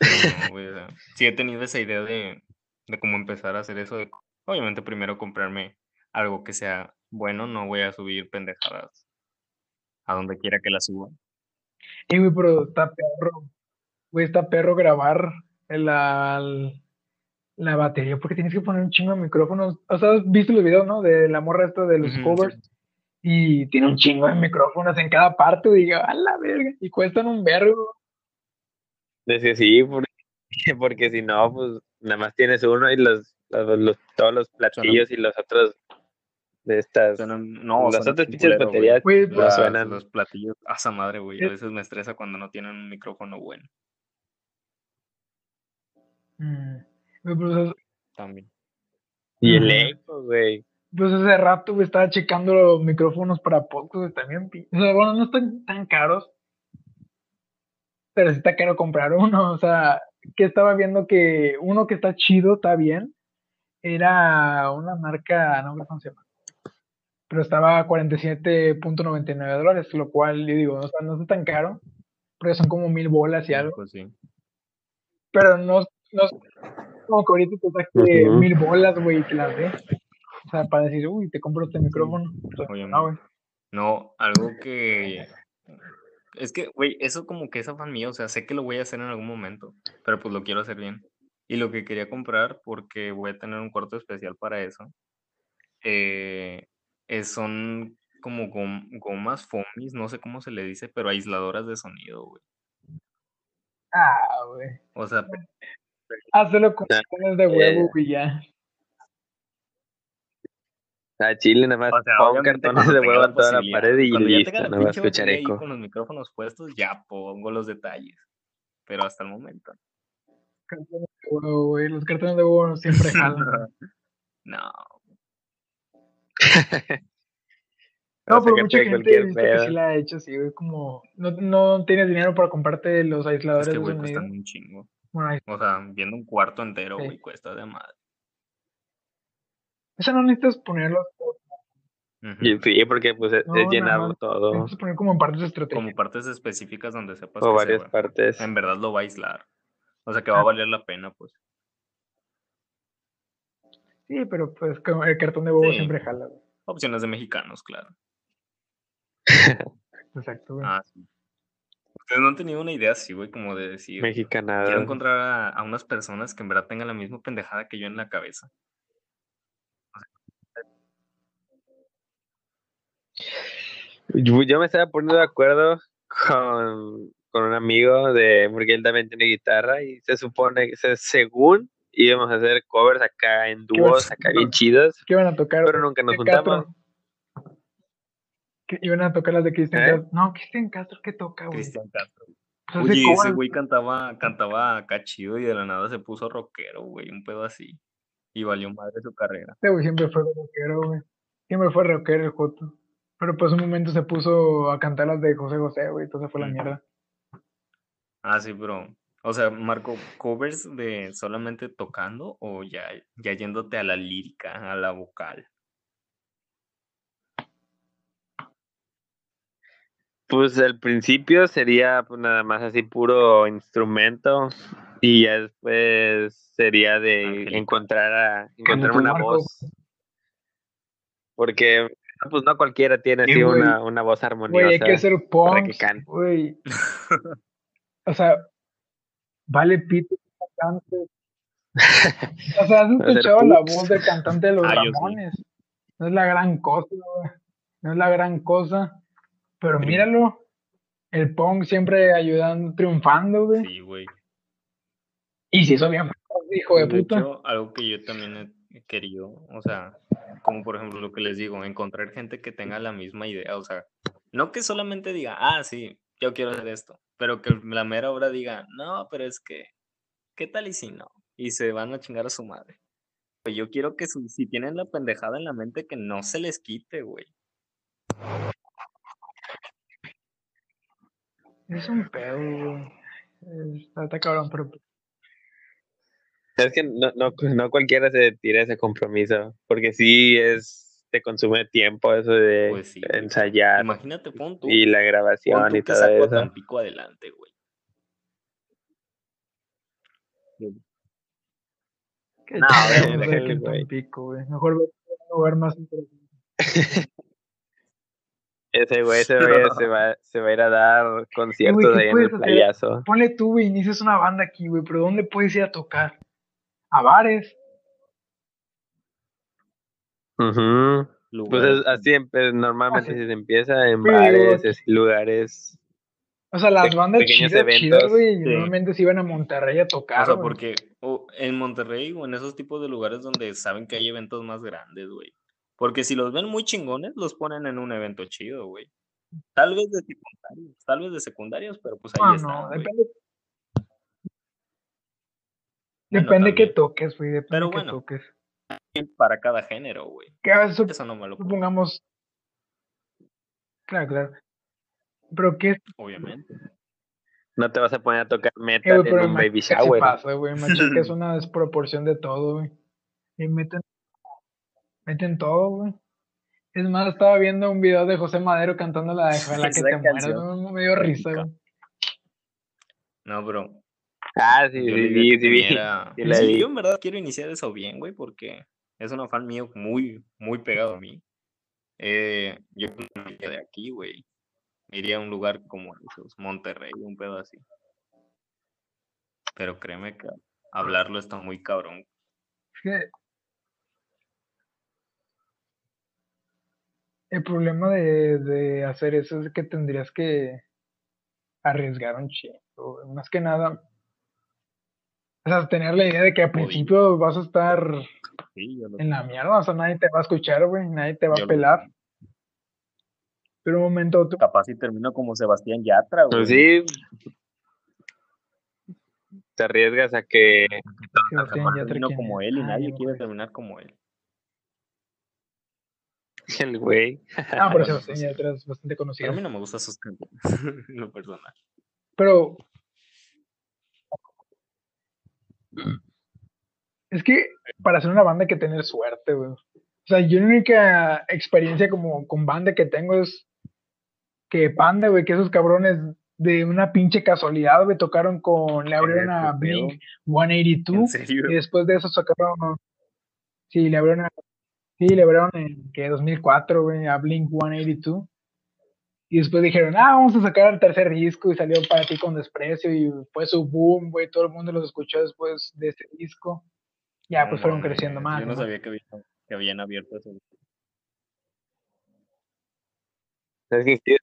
No, güey, o sea, sí he tenido esa idea de, de cómo empezar a hacer eso. De, obviamente, primero comprarme algo que sea bueno. No voy a subir pendejadas a donde quiera que la suba. Y güey, pero está perro. Güey, está perro grabar la, la batería porque tienes que poner un chingo de micrófonos. O sea, has visto los videos, ¿no? De la morra esta de los covers. sí. Y tiene un chingo de micrófonos en cada parte. Y digo, a la verga. Y cuestan un vergo. Decía sí, porque, porque si no, pues nada más tienes uno y los, los, los- todos los platillos y los otros de estas. Suenan- no, las suenan otras pinches baterías no pues, Las- suenan. los platillos, a esa madre, güey. A Es- veces me estresa cuando no tienen un micrófono bueno. Mm. Pues, También. Y el eco, güey. Pues hace rato güey, estaba checando los micrófonos para podcast güey, también. O sea, bueno, no están tan caros. Pero sí está caro comprar uno. O sea, que estaba viendo que uno que está chido, está bien. Era una marca, no me cómo se llama. Pero estaba a 47.99 dólares, lo cual yo digo, o sea, no está tan caro. Porque son como mil bolas y algo. Pues sí. Pero no, no es como que ahorita te saque Ujú. mil bolas, güey, y te las dé. O sea, para decir, uy, te compro este micrófono. Obviamente. no, güey. No, algo que. Es que, güey, eso como que es afán mío, o sea, sé que lo voy a hacer en algún momento, pero pues lo quiero hacer bien. Y lo que quería comprar, porque voy a tener un cuarto especial para eso, eh, es- son como gom- gomas foamies, no sé cómo se le dice, pero aisladores de sonido, güey. Ah, güey. O sea, Hazlo con Ah, cartones de huevo, eh. güey, ya. A Chile nada más O sea, pon cartones de huevo en toda la pared y cuando ya listo, tenga la no va a pinche escuchar eco. con los micrófonos puestos, ya pongo los detalles. Pero hasta el momento. Cartones de huevo, güey. Los cartones de huevo siempre jalan. No, No, pero mucha gente que sí la ha hecho así, güey. Como, no, no tienes dinero para comprarte los es aisladores que, de güey, cuestan un chingo. Bueno, O sea, viendo un cuarto entero, Sí. güey, cuesta de madre. eso no necesitas ponerlos. Ujú. Y Sí, porque pues es, No, es llenarlo todo. Necesitas poner como en partes estratégicas. Como partes específicas donde sepas O que varias va- partes. en verdad lo va a aislar. O sea, que va a Ah. valer la pena, pues. Sí, pero pues como el cartón de huevo Sí. siempre jala, güey. Opciones de mexicanos, claro. Exacto, güey. Ah, sí. Ustedes no han tenido una idea así, güey, como de decir, Mexicanada. quiero encontrar a, a unas personas que en verdad tengan la misma pendejada que yo en la cabeza. Yo, yo me estaba poniendo de acuerdo con, con un amigo de porque él también tiene guitarra y se supone que se- según íbamos a hacer covers acá en ¿Qué vas a dúos acá bien chidos, ¿Qué iban a tocar? pero nunca nos ¿Qué juntamos. ¿Qué iban a tocar las de Cristian ¿Eh? Castro? No, Cristian Castro, ¿qué toca, güey? Cristian Castro. Pues Oye, ese güey cantaba, cantaba acá chido y de la nada se puso rockero, güey, un pedo así. Y valió madre su carrera. Este güey siempre fue rockero, güey. Siempre fue rockero el Joto. Pero pues un momento se puso a cantar las de José José, güey. Entonces fue la mierda. Ah, sí, pero, o sea, Marco, ¿covers de solamente tocando o ya, ya yéndote a la lírica, a la vocal? Pues al principio sería pues, nada más así puro instrumento y ya después sería de encontrar a Como encontrar tú, una Marco. voz porque pues no cualquiera tiene Sí, así una, una voz Güey, hay armoniosa. que güey. O sea, vale pito que cante. O sea, has escuchado la voz del cantante de los sí. Ramones. No es la gran cosa, güey. No es la gran cosa. Pero míralo. El punk siempre ayudando, triunfando, güey. Sí, güey. Y se hizo bien, hijo de De puta. hecho, algo que yo también he querido, o sea, como por ejemplo lo que les digo, encontrar gente que tenga la misma idea, o sea, no que solamente diga, ah, sí, yo quiero hacer esto, pero que la mera hora diga, no, pero es que, ¿qué tal y si no? Y se van a chingar a su madre. Pues yo quiero que su- si tienen la pendejada en la mente, que no se les quite, güey. Es un pedo, güey. Está, está cabrón, pero Es que no, no, no cualquiera se tira ese compromiso, porque sí es, te consume tiempo eso de Pues sí, güey. ensayar Imagínate, pon tú, y la pon grabación tú y que todo a eso. Tampico adelante, güey. qué No, güey, que güey. Tampico, güey. Mejor ve a un lugar más interesante. Ese güey se va, se va, se va a ir a dar conciertos ¿qué ahí en el hacer? playazo. Ponle tú, güey, inicias una banda aquí, güey, pero ¿dónde puedes ir a tocar? A bares. Ujú. Pues Lugares es- así normalmente Así. se empieza en Sí, bares, así, lugares. O sea, las bandas pequeños chidas, güey, sí. normalmente se iban a Monterrey a tocar, O sea, güey. porque o en Monterrey o en esos tipos de lugares donde saben que hay eventos más grandes, güey. Porque si los ven muy chingones, los ponen en un evento chido, güey. Tal vez de secundarios, tal vez de secundarios, pero pues ahí Ah, están, no, depende. Bueno, Depende que toques, güey, depende Pero que bueno. toques. Para cada género, güey. Que a veces Eso no me lo puedo, supongamos. Claro, claro. Pero qué obviamente. No te vas a poner a tocar Eh, metal pero en un baby shower. pasa, güey. Machica es una desproporción de todo, güey. Y meten, meten todo, güey. Es más, estaba viendo un video de José Madero cantando la de Ojalá que te mueras. Me dio risa, güey. No, bro. Ah, sí, Yo sí, sí, que sí, sí la Sí, vi. yo en verdad quiero iniciar eso bien, güey, porque es un fan mío muy, muy pegado a mí. Eh, yo no iría de aquí, güey. Iría a un lugar como Monterrey, un pedo así. Pero créeme que hablarlo está muy cabrón. El problema de, de hacer eso es que tendrías que arriesgar un chingo. Más que nada. O sea, tener la idea de que al principio vas a estar Sí, yo lo- en la mierda, o sea, nadie te va a escuchar, güey, nadie te va yo a lo- pelar. Pero un momento tú, Capaz si termino como Sebastián Yatra, güey. Pues sí. Te arriesgas a que Sebastián Capaz Yatra, termino ¿quién como él y nadie quiere terminar como él. el güey. Ah, pero Sebastián. Yatra es bastante Pero conocido. a mí no me gustan sus canciones, lo personal. Pero es que para hacer una banda hay que tener suerte, güey. O sea, yo la única experiencia como con banda que tengo es que Panda, güey, que esos cabrones de una pinche casualidad, güey, tocaron con, le abrieron a. Blink ¿En 182 serio? y después de eso sacaron, sí, le abrieron a, sí, le abrieron en, que 2004, güey, a Blink 182 y después dijeron, ah, vamos a sacar el tercer disco y salió para ti con desprecio y fue su boom, güey, todo el mundo los escuchó después de ese disco. Ya, No pues fueron creciendo más. Yo no ¿no? sabía que, habían, que habían abierto eso. Es que sí,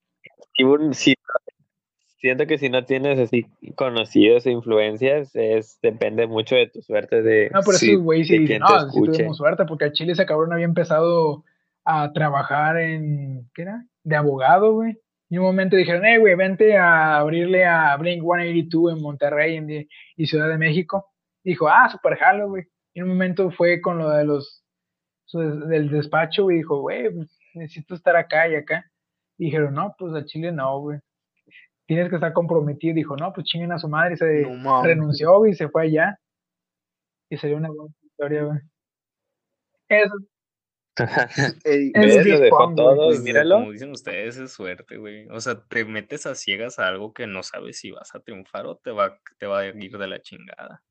si si- siento que si no tienes así conocidos e influencias, es, depende mucho de tu suerte de, No, pero si- sí de dicen, quién te no, sí escuche. tuvimos suerte, porque a Chile ese cabrón había empezado a trabajar en, ¿qué era? De abogado, güey. Y un momento dijeron, hey, güey, vente a abrirle a Blink 182 en Monterrey en y Ciudad de México. dijo, ah, super jalo, güey. Y en un momento fue con lo de los, del despacho, güey, dijo, güey, pues, necesito estar acá y acá. Y dijeron, no, pues a Chile no, güey. Tienes que estar comprometido. Dijo, no, pues chinguen a su madre. Y se No renunció, güey, y se fue allá. Y sería una buena historia, güey. Eso, Ey, sí Lo es dejó todo y pues, míralo. como dicen ustedes, es suerte, güey. O sea, te metes a ciegas a algo que no sabes si vas a triunfar o te va, te va a ir de la chingada.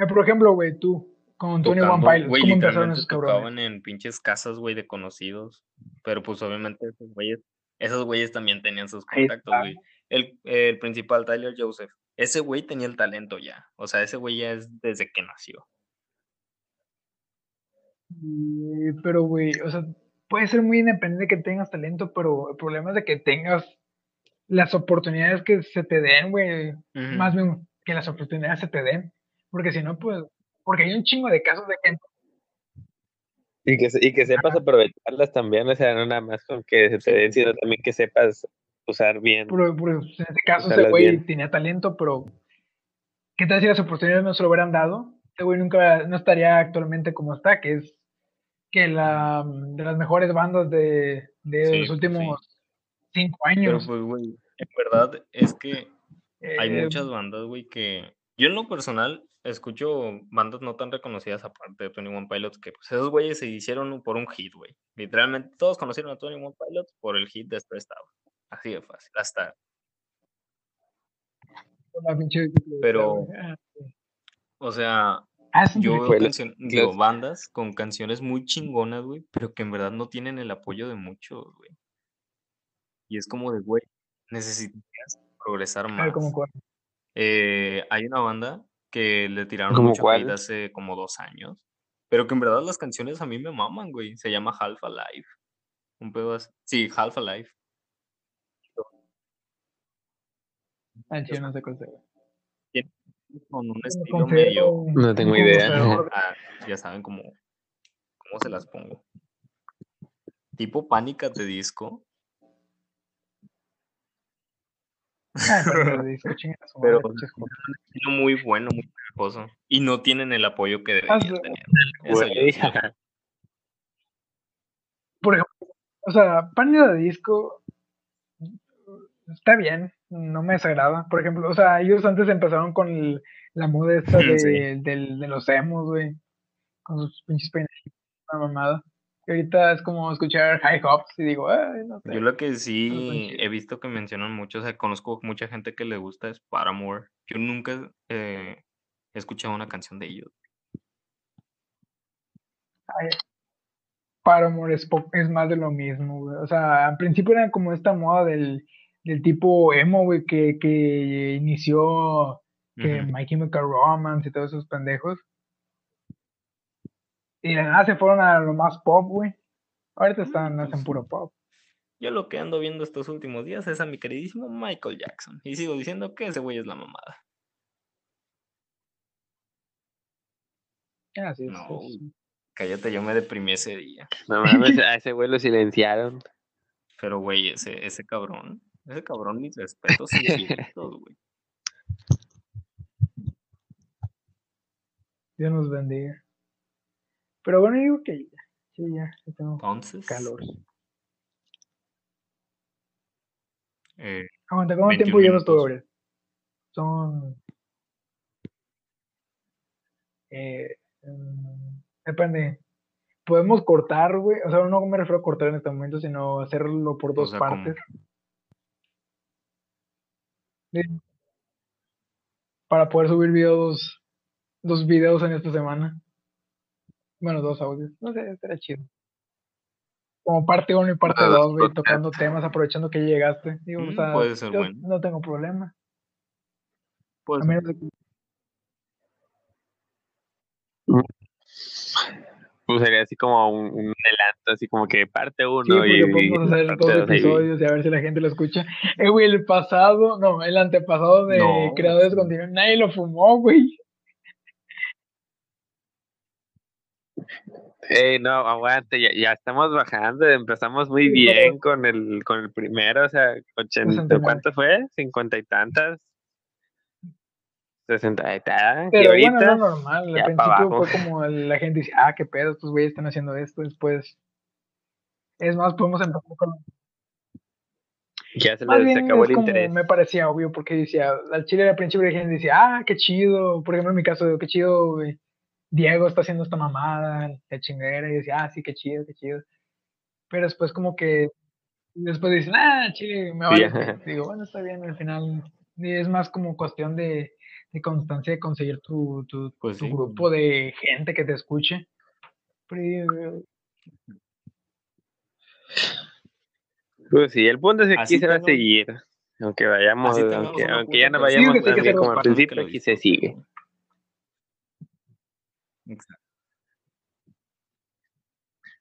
Eh, por ejemplo, güey, tú, con Tony One Pilots, güey, ¿cómo empezaron literalmente esos cabrones? en pinches casas, güey, de conocidos. Pero pues obviamente esos güeyes, esos güeyes también tenían sus contactos, güey. El, el principal, Tyler Joseph, ese güey tenía el talento ya. O sea, ese güey ya es desde que nació. Y- pero, güey, o sea, puede ser muy independiente que tengas talento, pero el problema es de que tengas las oportunidades que se te den, güey. Más bien, que las oportunidades se te den. Porque si no, pues, porque hay un chingo de casos de gente. Y que, y que sepas aprovecharlas también, o sea, no nada más con que se te den, sino también que sepas usar bien. Pero, en este caso, ese güey tenía talento, pero ¿qué tal si las oportunidades no se lo hubieran dado? Ese güey nunca, no estaría actualmente como está, que es que la de las mejores bandas de, de los últimos cinco años. Pero pues, güey, en verdad es que hay eh, muchas bandas, güey, que yo en lo personal escucho bandas no tan reconocidas aparte de Tony One Pilots, que pues esos güeyes se hicieron por un hit, güey. Literalmente todos conocieron a Tony One Pilots por el hit de Stressed Out. Así de fácil, hasta. Pero, ah, o sea, ah, yo veo bandas con canciones muy chingonas, güey, pero que en verdad no tienen el apoyo de muchos, güey. Y es como de, güey, necesitas progresar más. Eh, hay una banda que le tiraron mucho hate hace como dos años, pero que en verdad las canciones a mí me maman, güey. Se llama Half Alive. Un pedo así. Sí, Half Alive. Ah, no sé Con un estilo medio. No tengo idea. Ah, ya saben cómo, cómo se las pongo. Tipo pánicas de disco, Ah, pero es muy bueno, muy hermoso. Y no tienen el apoyo que deberían tener. Por ejemplo, o sea, pánico de disco está bien, no me desagrada. Por ejemplo, o sea, ellos antes empezaron con la moda esta de, de los emos, güey. Con sus pinches peines, una mamada ahorita es como escuchar high hops y digo, Ay, no sé. Yo lo que sí he visto que mencionan mucho, o sea, conozco mucha gente que le gusta es Paramore. Yo nunca eh, he escuchado una canción de ellos. Paramore es, es, más de lo mismo, güey. O sea, al principio era como esta moda del, del tipo emo, güey, que, que inició que My Chemical Romance y todos esos pendejos. Y de nada se fueron a lo más pop, güey. Ahorita están, mm, hacen pues puro pop. Yo lo que ando viendo estos últimos días es a mi queridísimo Michael Jackson. Y sigo diciendo que ese güey es la mamada. Ah, sí, no, cállate, yo me deprimí ese día. No mames, a ese güey lo silenciaron. Pero, güey, ese, ese cabrón, ese cabrón, mis respetos güey. Dios nos bendiga. Pero bueno, digo que ya. Sí, ya, tengo Entonces, calor. Eh, Aguanta, ¿cuánto tiempo llevas tú, Gabriel? Son. Eh, mm, depende. Podemos cortar, güey. O sea, no me refiero a cortar en este momento, sino hacerlo por dos partes. Para poder subir videos, dos videos en esta semana. Bueno, dos audios. No sé, estaría chido. Como parte uno y parte dos, güey, tocando temas, aprovechando que llegaste. Digo, o mm, sea, puede ser yo bueno. no tengo problema. Pues, pues sería así como un, un, adelanto, así como que parte uno sí, y, podemos hacer dos episodios y a ver si la gente lo escucha. Eh, güey, el pasado, no, el antepasado de Creadores Continuos, nadie lo fumó, güey. Hey, no, aguante, ya, ya, estamos bajando, empezamos muy bien con el, con el primero, o sea, ochenta, ¿cuánto fue? ¿Cincuenta y tantas? ¿Sesenta y tantas? Pero y ahorita, bueno, no normal, al principio fue como la gente dice, ah, qué pedo, estos güeyes están haciendo esto, después, es más, podemos empezar con... Ya se les acabó el interés. Me parecía obvio, porque decía, al chile al principio la gente decía, ah, qué chido, por ejemplo en mi caso, qué chido, güey Diego está haciendo esta mamada, la chingadera, y decía, ah, sí, qué chido, qué chido. Pero después como que, después dicen, ah, chile, me vale. Digo, bueno, está bien, al final es más como cuestión de, de constancia de conseguir tu, tu, pues tu grupo de gente que te escuche. Pues sí, el punto es que aquí se va a seguir. Aunque vayamos, aunque, aunque ya no vayamos bien como al principio, aquí se sigue. Exacto.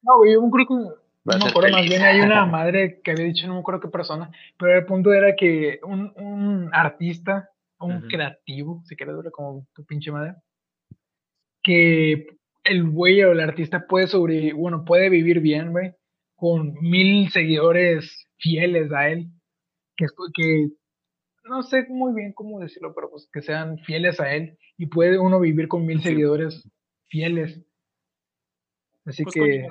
No, güey, yo me acuerdo que, no me acuerdo, más bien hay una madre que había dicho, no me acuerdo qué persona, pero el punto era que un, un artista un creativo, si quieres verlo como tu pinche madre, que el güey o el artista puede sobrevivir, bueno, puede vivir bien, güey, con mil seguidores fieles a él, que, que no sé muy bien cómo decirlo, pero pues que sean fieles a él y puede uno vivir con mil Sí. seguidores fieles. Así Pues que,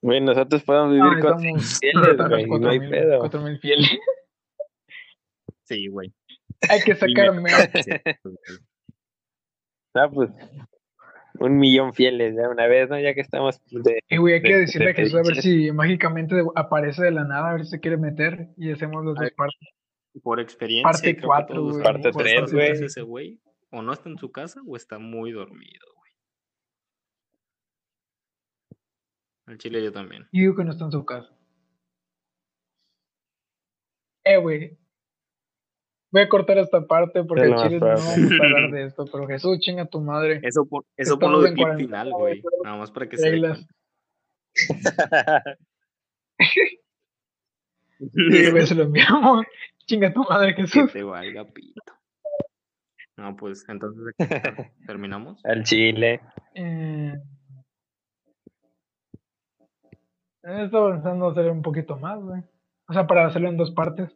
Güey, nosotros podemos no, vivir con necesitamos fieles, güey, los no hay 4,000 pedo. 4,000 fieles. Sí, güey. Hay que sacar Dime. mer- Sí, güey. Ah, pues, un millón fieles de una vez, ¿no? Ya que estamos de... Y güey, hay que de- decirle de a Jesús a ver si mágicamente aparece de la nada, a ver si se quiere meter y hacemos las A dos partes. Por experiencia, Parte creo que cuatro, todos güey. sabemos Parte que tres, esta güey. vez ese güey o no está en su casa o está muy dormido, Al chile yo también. Y digo que no está en su casa. Eh, güey. Voy a cortar esta parte porque lo más chile no vamos a hablar de esto, pero Jesús, chinga tu madre. Eso, por, eso Estamos ponlo de en clip final, güey, Nada más para que se Reglas. Y güey, se lo enviamos. Chinga tu madre, que Jesús. te valga pito. No, pues entonces terminamos. Al chile. Eh, he estado pensando hacer un poquito más, güey. O sea, para hacerlo en dos partes.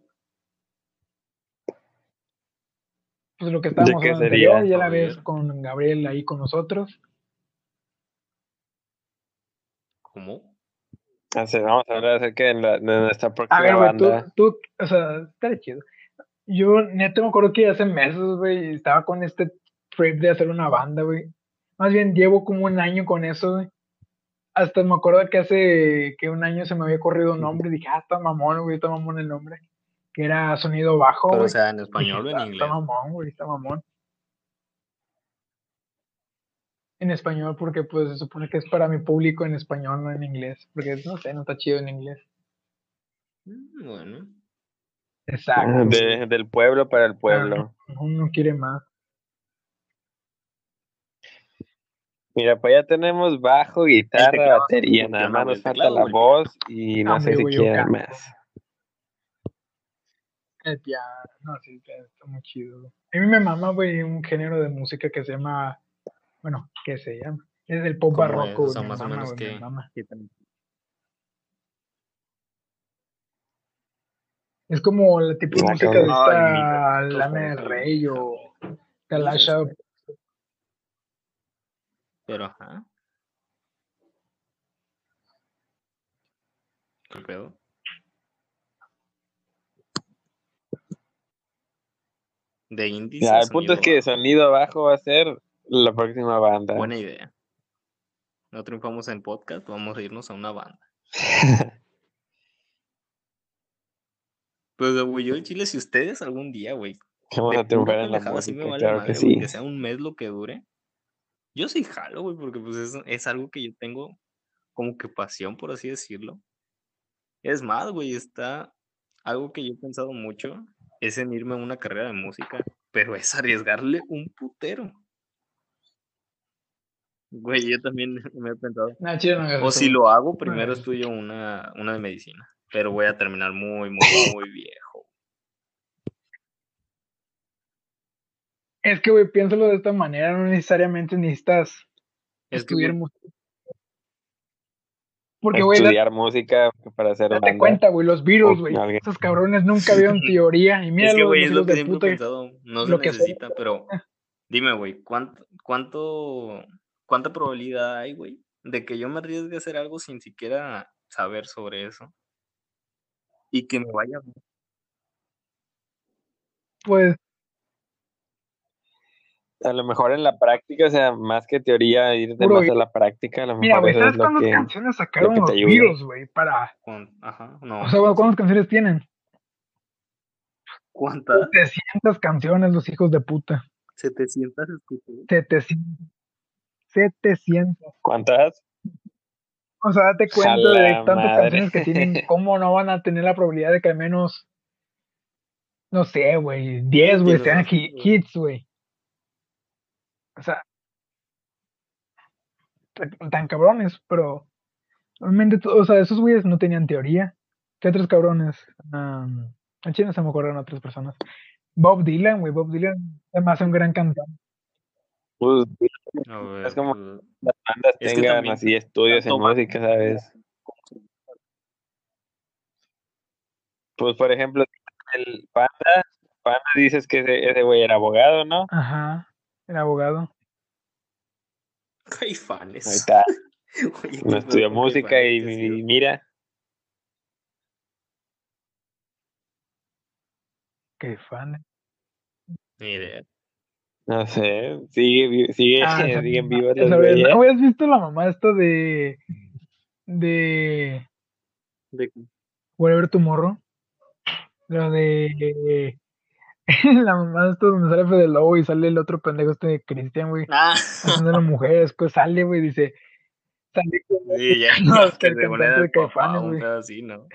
Pues lo que estábamos hablando sería? anterior, ya la ver. con Gabriel ahí con nosotros. ¿Cómo? Hace- Vamos a hablar acerca de, la- de nuestra próxima A ver, güey, tú, banda. tú, o sea, está chido. Yo neto me acuerdo que hace meses, güey, estaba con este trip de hacer una banda, güey. Más bien llevo como un año con eso, güey. Hasta me acuerdo que hace que un año se me había corrido un nombre y dije, ah, está mamón, güey, está mamón el nombre. Que era sonido bajo, Pero, o sea, en Dije, español o en "Está- inglés. Está mamón, güey, está mamón. En español, porque pues se supone que es para mi público en español, no en inglés. Porque no sé, no está chido en inglés. Mm, Bueno. Exacto. De- del pueblo para el pueblo. Uno quiere más. Mira, pues ya tenemos bajo, guitarra, teclado batería. Nada más nos falta la güey. voz y no Ah, sé si quieren más. El piano, no, sí, está, muy chido. A mí me mama, güey, un género de música que se llama, bueno, ¿qué se llama? Es el pop barroco, güey, más o menos que-. Es como la tipo de música de esta Lana del Rey o Talasha. Pero, ajá. ¿Qué pedo? De índice. Ya, el punto es que sonido abajo va a ser la próxima banda. Buena idea. No triunfamos en podcast, vamos a irnos a una banda. Pues, güey, yo en Chile, si ustedes algún día, güey, Vamos a triunfar en la pendejada, sí me música, vale claro madre, que sí. que sea un mes lo que dure. Yo sí jalo, güey, porque pues es, es algo que yo tengo como que pasión, por así decirlo. Es más, güey, está algo que yo he pensado mucho, es en irme a una carrera de música, pero es arriesgarle un putero. Güey, yo también me he pensado. Chido, no O si lo hago, primero estudio una, una de medicina, pero voy a terminar muy, muy, muy viejo. Es que, güey, piénsalo de esta manera, no necesariamente necesitas Es que, estudiar güey, música. Porque, güey, Estudiar música para hacer date banda. cuenta, güey, los Uf, güey. Esos cabrones nunca vieron teoría. Y mira Es que, los, güey, es lo que siempre he pensado. No se que necesita, pero dime, güey, ¿cuánto, cuánto, ¿cuánta probabilidad hay, güey, de que yo me arriesgue a hacer algo sin siquiera saber sobre eso? Y que me vaya. Pues, A lo mejor en la práctica, o sea, más que teoría, irte Puro más a la práctica, a lo mira, mejor eso ¿sabes es lo cuántas que... canciones sacaron que los. Beatles, güey? Para. Con- ajá, no. O sea, güey, ¿cuántas canciones tienen? ¿Cuántas? 700 canciones, los hijos de puta. 700 escuché. 700. 700. ¿Cuántas? O sea, date cuenta de tantas madre. canciones que tienen, ¿cómo no van a tener la probabilidad de que al menos, no sé, güey, 10, güey, sean hits, güey? O sea, tan- tan cabrones, pero realmente, to- o sea, esos güeyes no tenían teoría. ¿Qué otros cabrones? Um, en China se me ocurren otras personas. Bob Dylan, güey. Bob Dylan además es un gran cantante. Pues, ver, Es como- pues, las bandas Es que tengan también así estudios en música, ¿sabes? Pues, por ejemplo, el Panda, Panda dices que ese, ese güey era abogado, ¿no? Ajá. El abogado. Caifanes. Ahí está, Oye, no con música y, Caifanes, mira, Qué fan. Ni idea. no sé, sigue, sigue, Ah, las vez, bellas. ¿No habías visto la mamá esto de. de. De- Whatever Tomorrow? Lo de. la mamá de esto donde sale Fede Lobo y sale el otro pendejo este de Cristian, güey. Ah, Haciendo la mujer, después sale, güey, dice. Sale con sí, ya. No, es que el de el papá, Caifanes, güey. así, ¿no?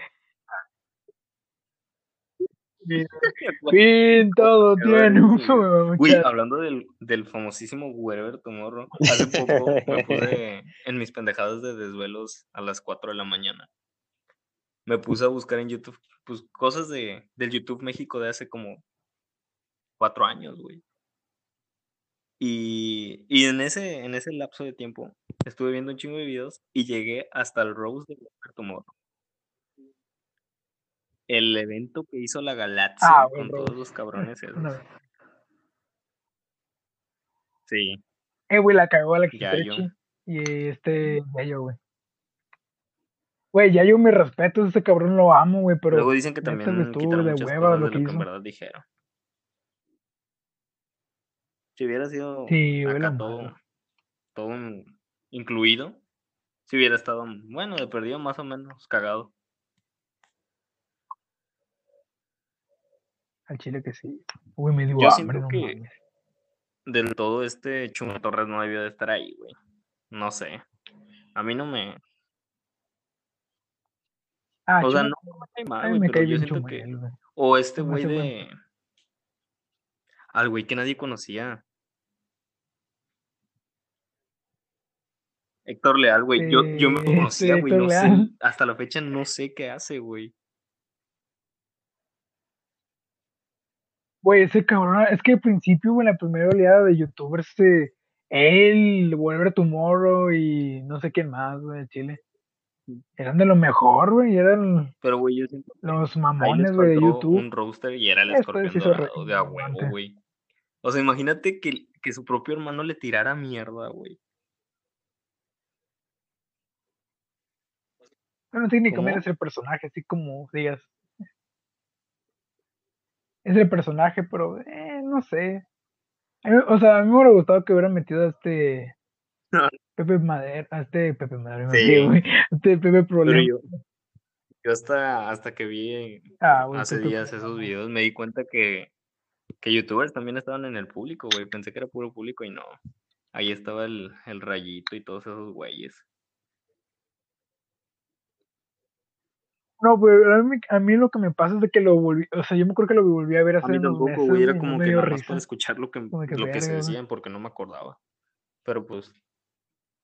Fin, todo tiene un Güey, hablando del, del famosísimo Wherever Tomorrow, hace poco me puse en mis pendejadas de desvelos a las 4 de la mañana. Me puse a buscar en YouTube, pues, cosas de, del YouTube México de hace como 4 años, güey. Y, y en ese, en ese lapso de tiempo estuve viendo un chingo de videos y llegué hasta el Rose de Wherever Tomorrow. El evento que hizo la Galaxia Ah, con todos los cabrones esos. No. Sí. Eh, güey, la cagó Alexis Yayo. Trechi y este Yayo, güey. Güey, Yayo, mi respeto, ese cabrón lo amo, güey, pero Luego dicen que también estuvo de hueva lo que lo que en verdad dijeron. Si hubiera sido Sí, acá todo, todo un- incluido, si hubiera estado, bueno, de perdido más o menos cagado. Al chile que sí. Uy, me dio Yo hambre, siento no que mames. del todo este Chumel Torres no debió de estar ahí, güey. No sé. A mí no me... Ah, o sea, no me cae mal, güey, pero yo siento que... Güey. O este güey de... Al güey que nadie conocía. Héctor Leal, güey. Yo, yo me conocía, güey. No sé. Hasta la fecha no sé qué hace, güey. Güey, ese cabrón, es que al principio, güey, la primera oleada de youtubers, este, él, Whatever Tomorrow y no sé quién más, güey, de Chile. Eran de lo mejor, güey, eran Pero, güey, yo siento que los mamones, güey, de YouTube. un roaster y era el escorpión dorado de a huevo, güey. O sea, imagínate que, que su propio hermano le tirara mierda, güey. Bueno, técnicamente es el personaje, así como digas. Es el personaje, pero eh, no sé. O sea, a mí me hubiera gustado que hubieran metido a este Pepe Madera, a este Pepe Madera, Sí. a este Pepe Problema. yo, yo hasta, hasta que vi Ah, hace Pepe días esos videos me di cuenta que, que youtubers también estaban en el público, güey. Pensé que era puro público y no. Ahí estaba el, el rayito y todos esos güeyes. No, pero a mí, a mí lo que me pasa es de que lo volví, o sea, yo me acuerdo que lo volví a ver A hace mí unos tampoco, güey, era como que nada más para escuchar lo que, lo que se güey. decían porque no me acordaba. Pero pues,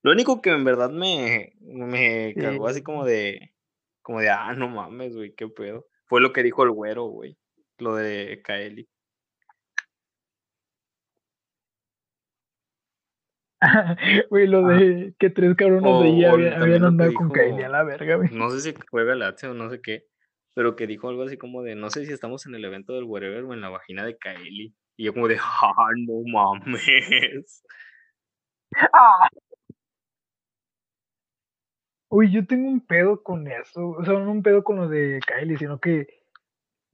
lo único que en verdad me, me cagó así Sí. como de, como de, ah, no mames, güey, qué pedo. Fue lo que dijo el güero, güey. Lo de Kaeli. Güey, lo de que tres cabrones de o habían, andado con Kylie a la verga, güey. No sé si juega Lazio o no sé qué, pero que dijo algo así como de, no sé si estamos en el evento del wherever o en la vagina de Kaeli. Y yo como de, ah, no mames. Ah. Uy, yo tengo un pedo con eso. O sea, no un pedo con lo de Kylie, sino que.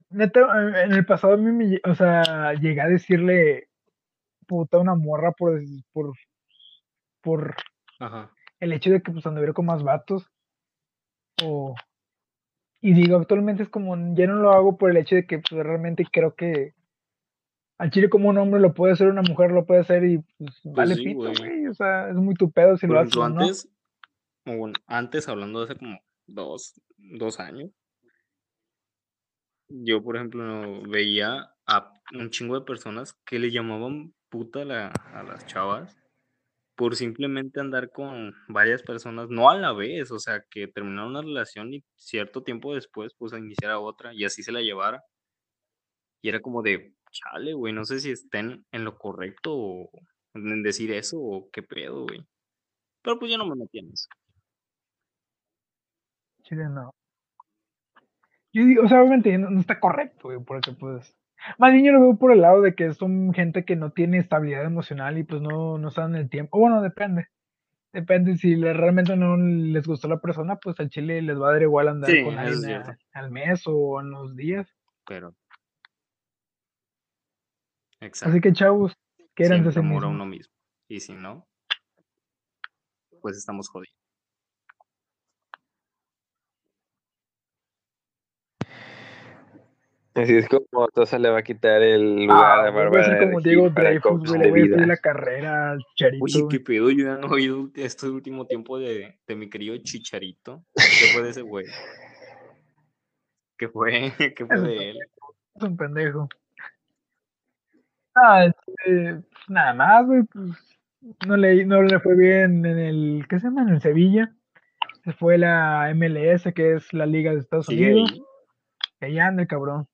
Neta, en el pasado a mí me. O sea, llegué a decirle puta una morra por, por Ajá. el hecho de que pues anduviera con más vatos. O. Y digo, actualmente es como. Ya no lo hago por el hecho de que pues, realmente creo que. Al chile como un hombre lo puede hacer, una mujer lo puede hacer y pues vale sí, pito, güey. O sea, es muy tu pedo si Por lo haces no. antes, o bueno, antes hablando de hace como dos, dos años, yo por ejemplo veía a un chingo de personas que le llamaban puta la- a las chavas por simplemente andar con varias personas, no a la vez, o sea, que terminar una relación y cierto tiempo después, pues, a iniciar otra y así se la llevara. Y era como de, chale, güey, no sé si estén en lo correcto o en decir eso o qué pedo, güey. Pero pues yo no me metí en eso. Chile no. Yo digo, o sea, obviamente no, está correcto, güey, porque pues. Más bien yo lo veo por el lado de que son gente que no tiene estabilidad emocional y pues no, no saben el tiempo. Bueno, depende. Depende, si realmente no les gustó la persona, pues al chile les va a dar igual andar con alguien al mes o en los días. Pero. Exacto. Así que chavos, que eran de uno mismo. Y si no, pues estamos jodidos. Así es como Tosa le va a quitar el lugar ah, a Bárbara. como Diego Dreyfus, güey, le voy a la carrera al Chicharito. Oye, qué pedo, yo ya no he oído este último tiempo de, de mi querido Chicharito. ¿Qué fue de ese güey? ¿Qué fue? ¿Qué fue de él? Es un pendejo. Ah, este, nada más, güey, pues no le, no le fue bien en el, ¿qué se llama? En el Sevilla. Se fue la MLS, que es la Liga de Estados Unidos. Ahí. ahí anda el cabrón.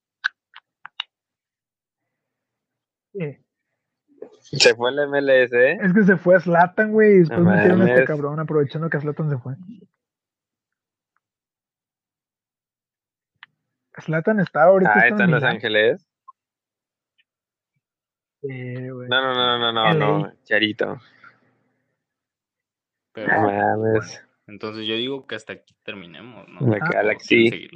Se fue el MLS, ¿eh? Es que se fue a Slatan, güey, y después metieron a este cabrón aprovechando que Slatan se fue. Slatan está ahorita. Ah, está en Los Ángeles. No, no, no, no, no, no, Charito. Pero, entonces yo digo que hasta aquí terminemos, ¿no? La Galaxy.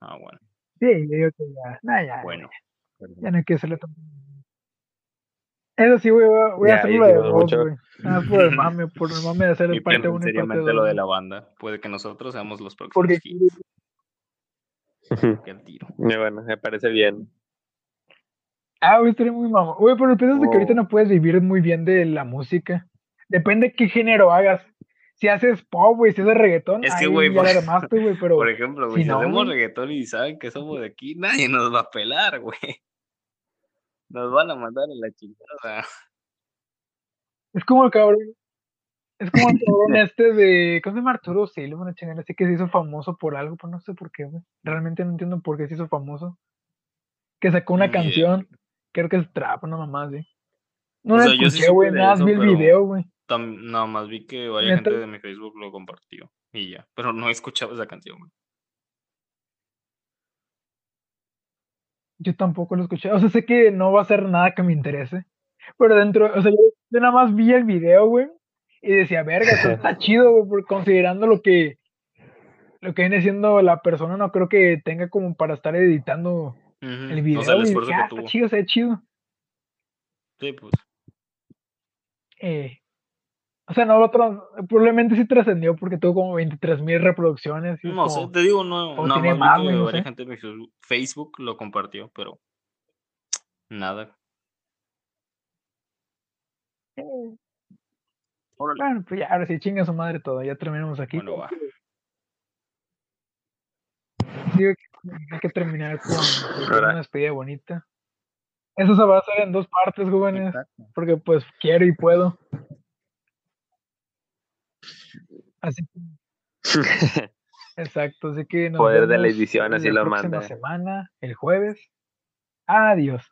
Ah, bueno. Sí, yo digo que ya. Nah, ya. Bueno. Ya no hay que hacerle tanto. Eso sí, güey, voy a hacerlo de voz, güey. Ah, por el mame, por el mame de hacer el parte 1 y parte 2. lo de la banda. Puede que nosotros seamos los próximos. Porque... Qué tiro. bueno, me parece bien. Ah, güey, estaría muy mamón. Güey, pero el pedo es de que ahorita no puedes vivir muy bien de la música. Depende qué género hagas. Si haces pop, güey, si haces reggaetón, es que, güey, por, güey, pero... Por ejemplo, güey, si, hacemos reggaetón y saben que somos de aquí, nadie nos va a pelar, güey. Nos van a mandar a la chingada. Es como el cabrón. Es como el cabrón este de. ¿Cómo se llama Arturo Silva? Una chingada. Así que se hizo famoso por algo, pero no sé por qué, güey. Realmente no entiendo por qué se hizo famoso. Que sacó una canción creo que es trap, una mamá así. No la escuché, güey, nada más vi el video, güey. Nada más vi que varias gente de mi Facebook lo compartió y ya. Pero no he escuchado esa canción, güey. Yo tampoco lo escuché. O sea, sé que no va a ser nada que me interese. Pero dentro, o sea, yo, nada más vi el video, güey. Y decía, verga, esto está chido, güey, considerando lo que, lo que viene siendo la persona, no creo que tenga como para estar editando el video. O sea, el esfuerzo que ah, tuvo. chido, se chido. Sí, pues. Eh, o sea, no lo probablemente sí trascendió porque tuvo como 23 mil reproducciones. no te digo, no, no más, más que varias gente de Facebook lo compartió, pero nada. Eh. Bueno, pues ya, ahora sí, chinga su madre todo, ya terminamos aquí. Bueno, va. Digo que hay que terminar con, una despedida bonita. Eso se va a hacer en dos partes, jóvenes, porque pues quiero y puedo. Así que. Exacto, así que Poder de la edición, así lo manda. La próxima semana, el jueves. Adiós.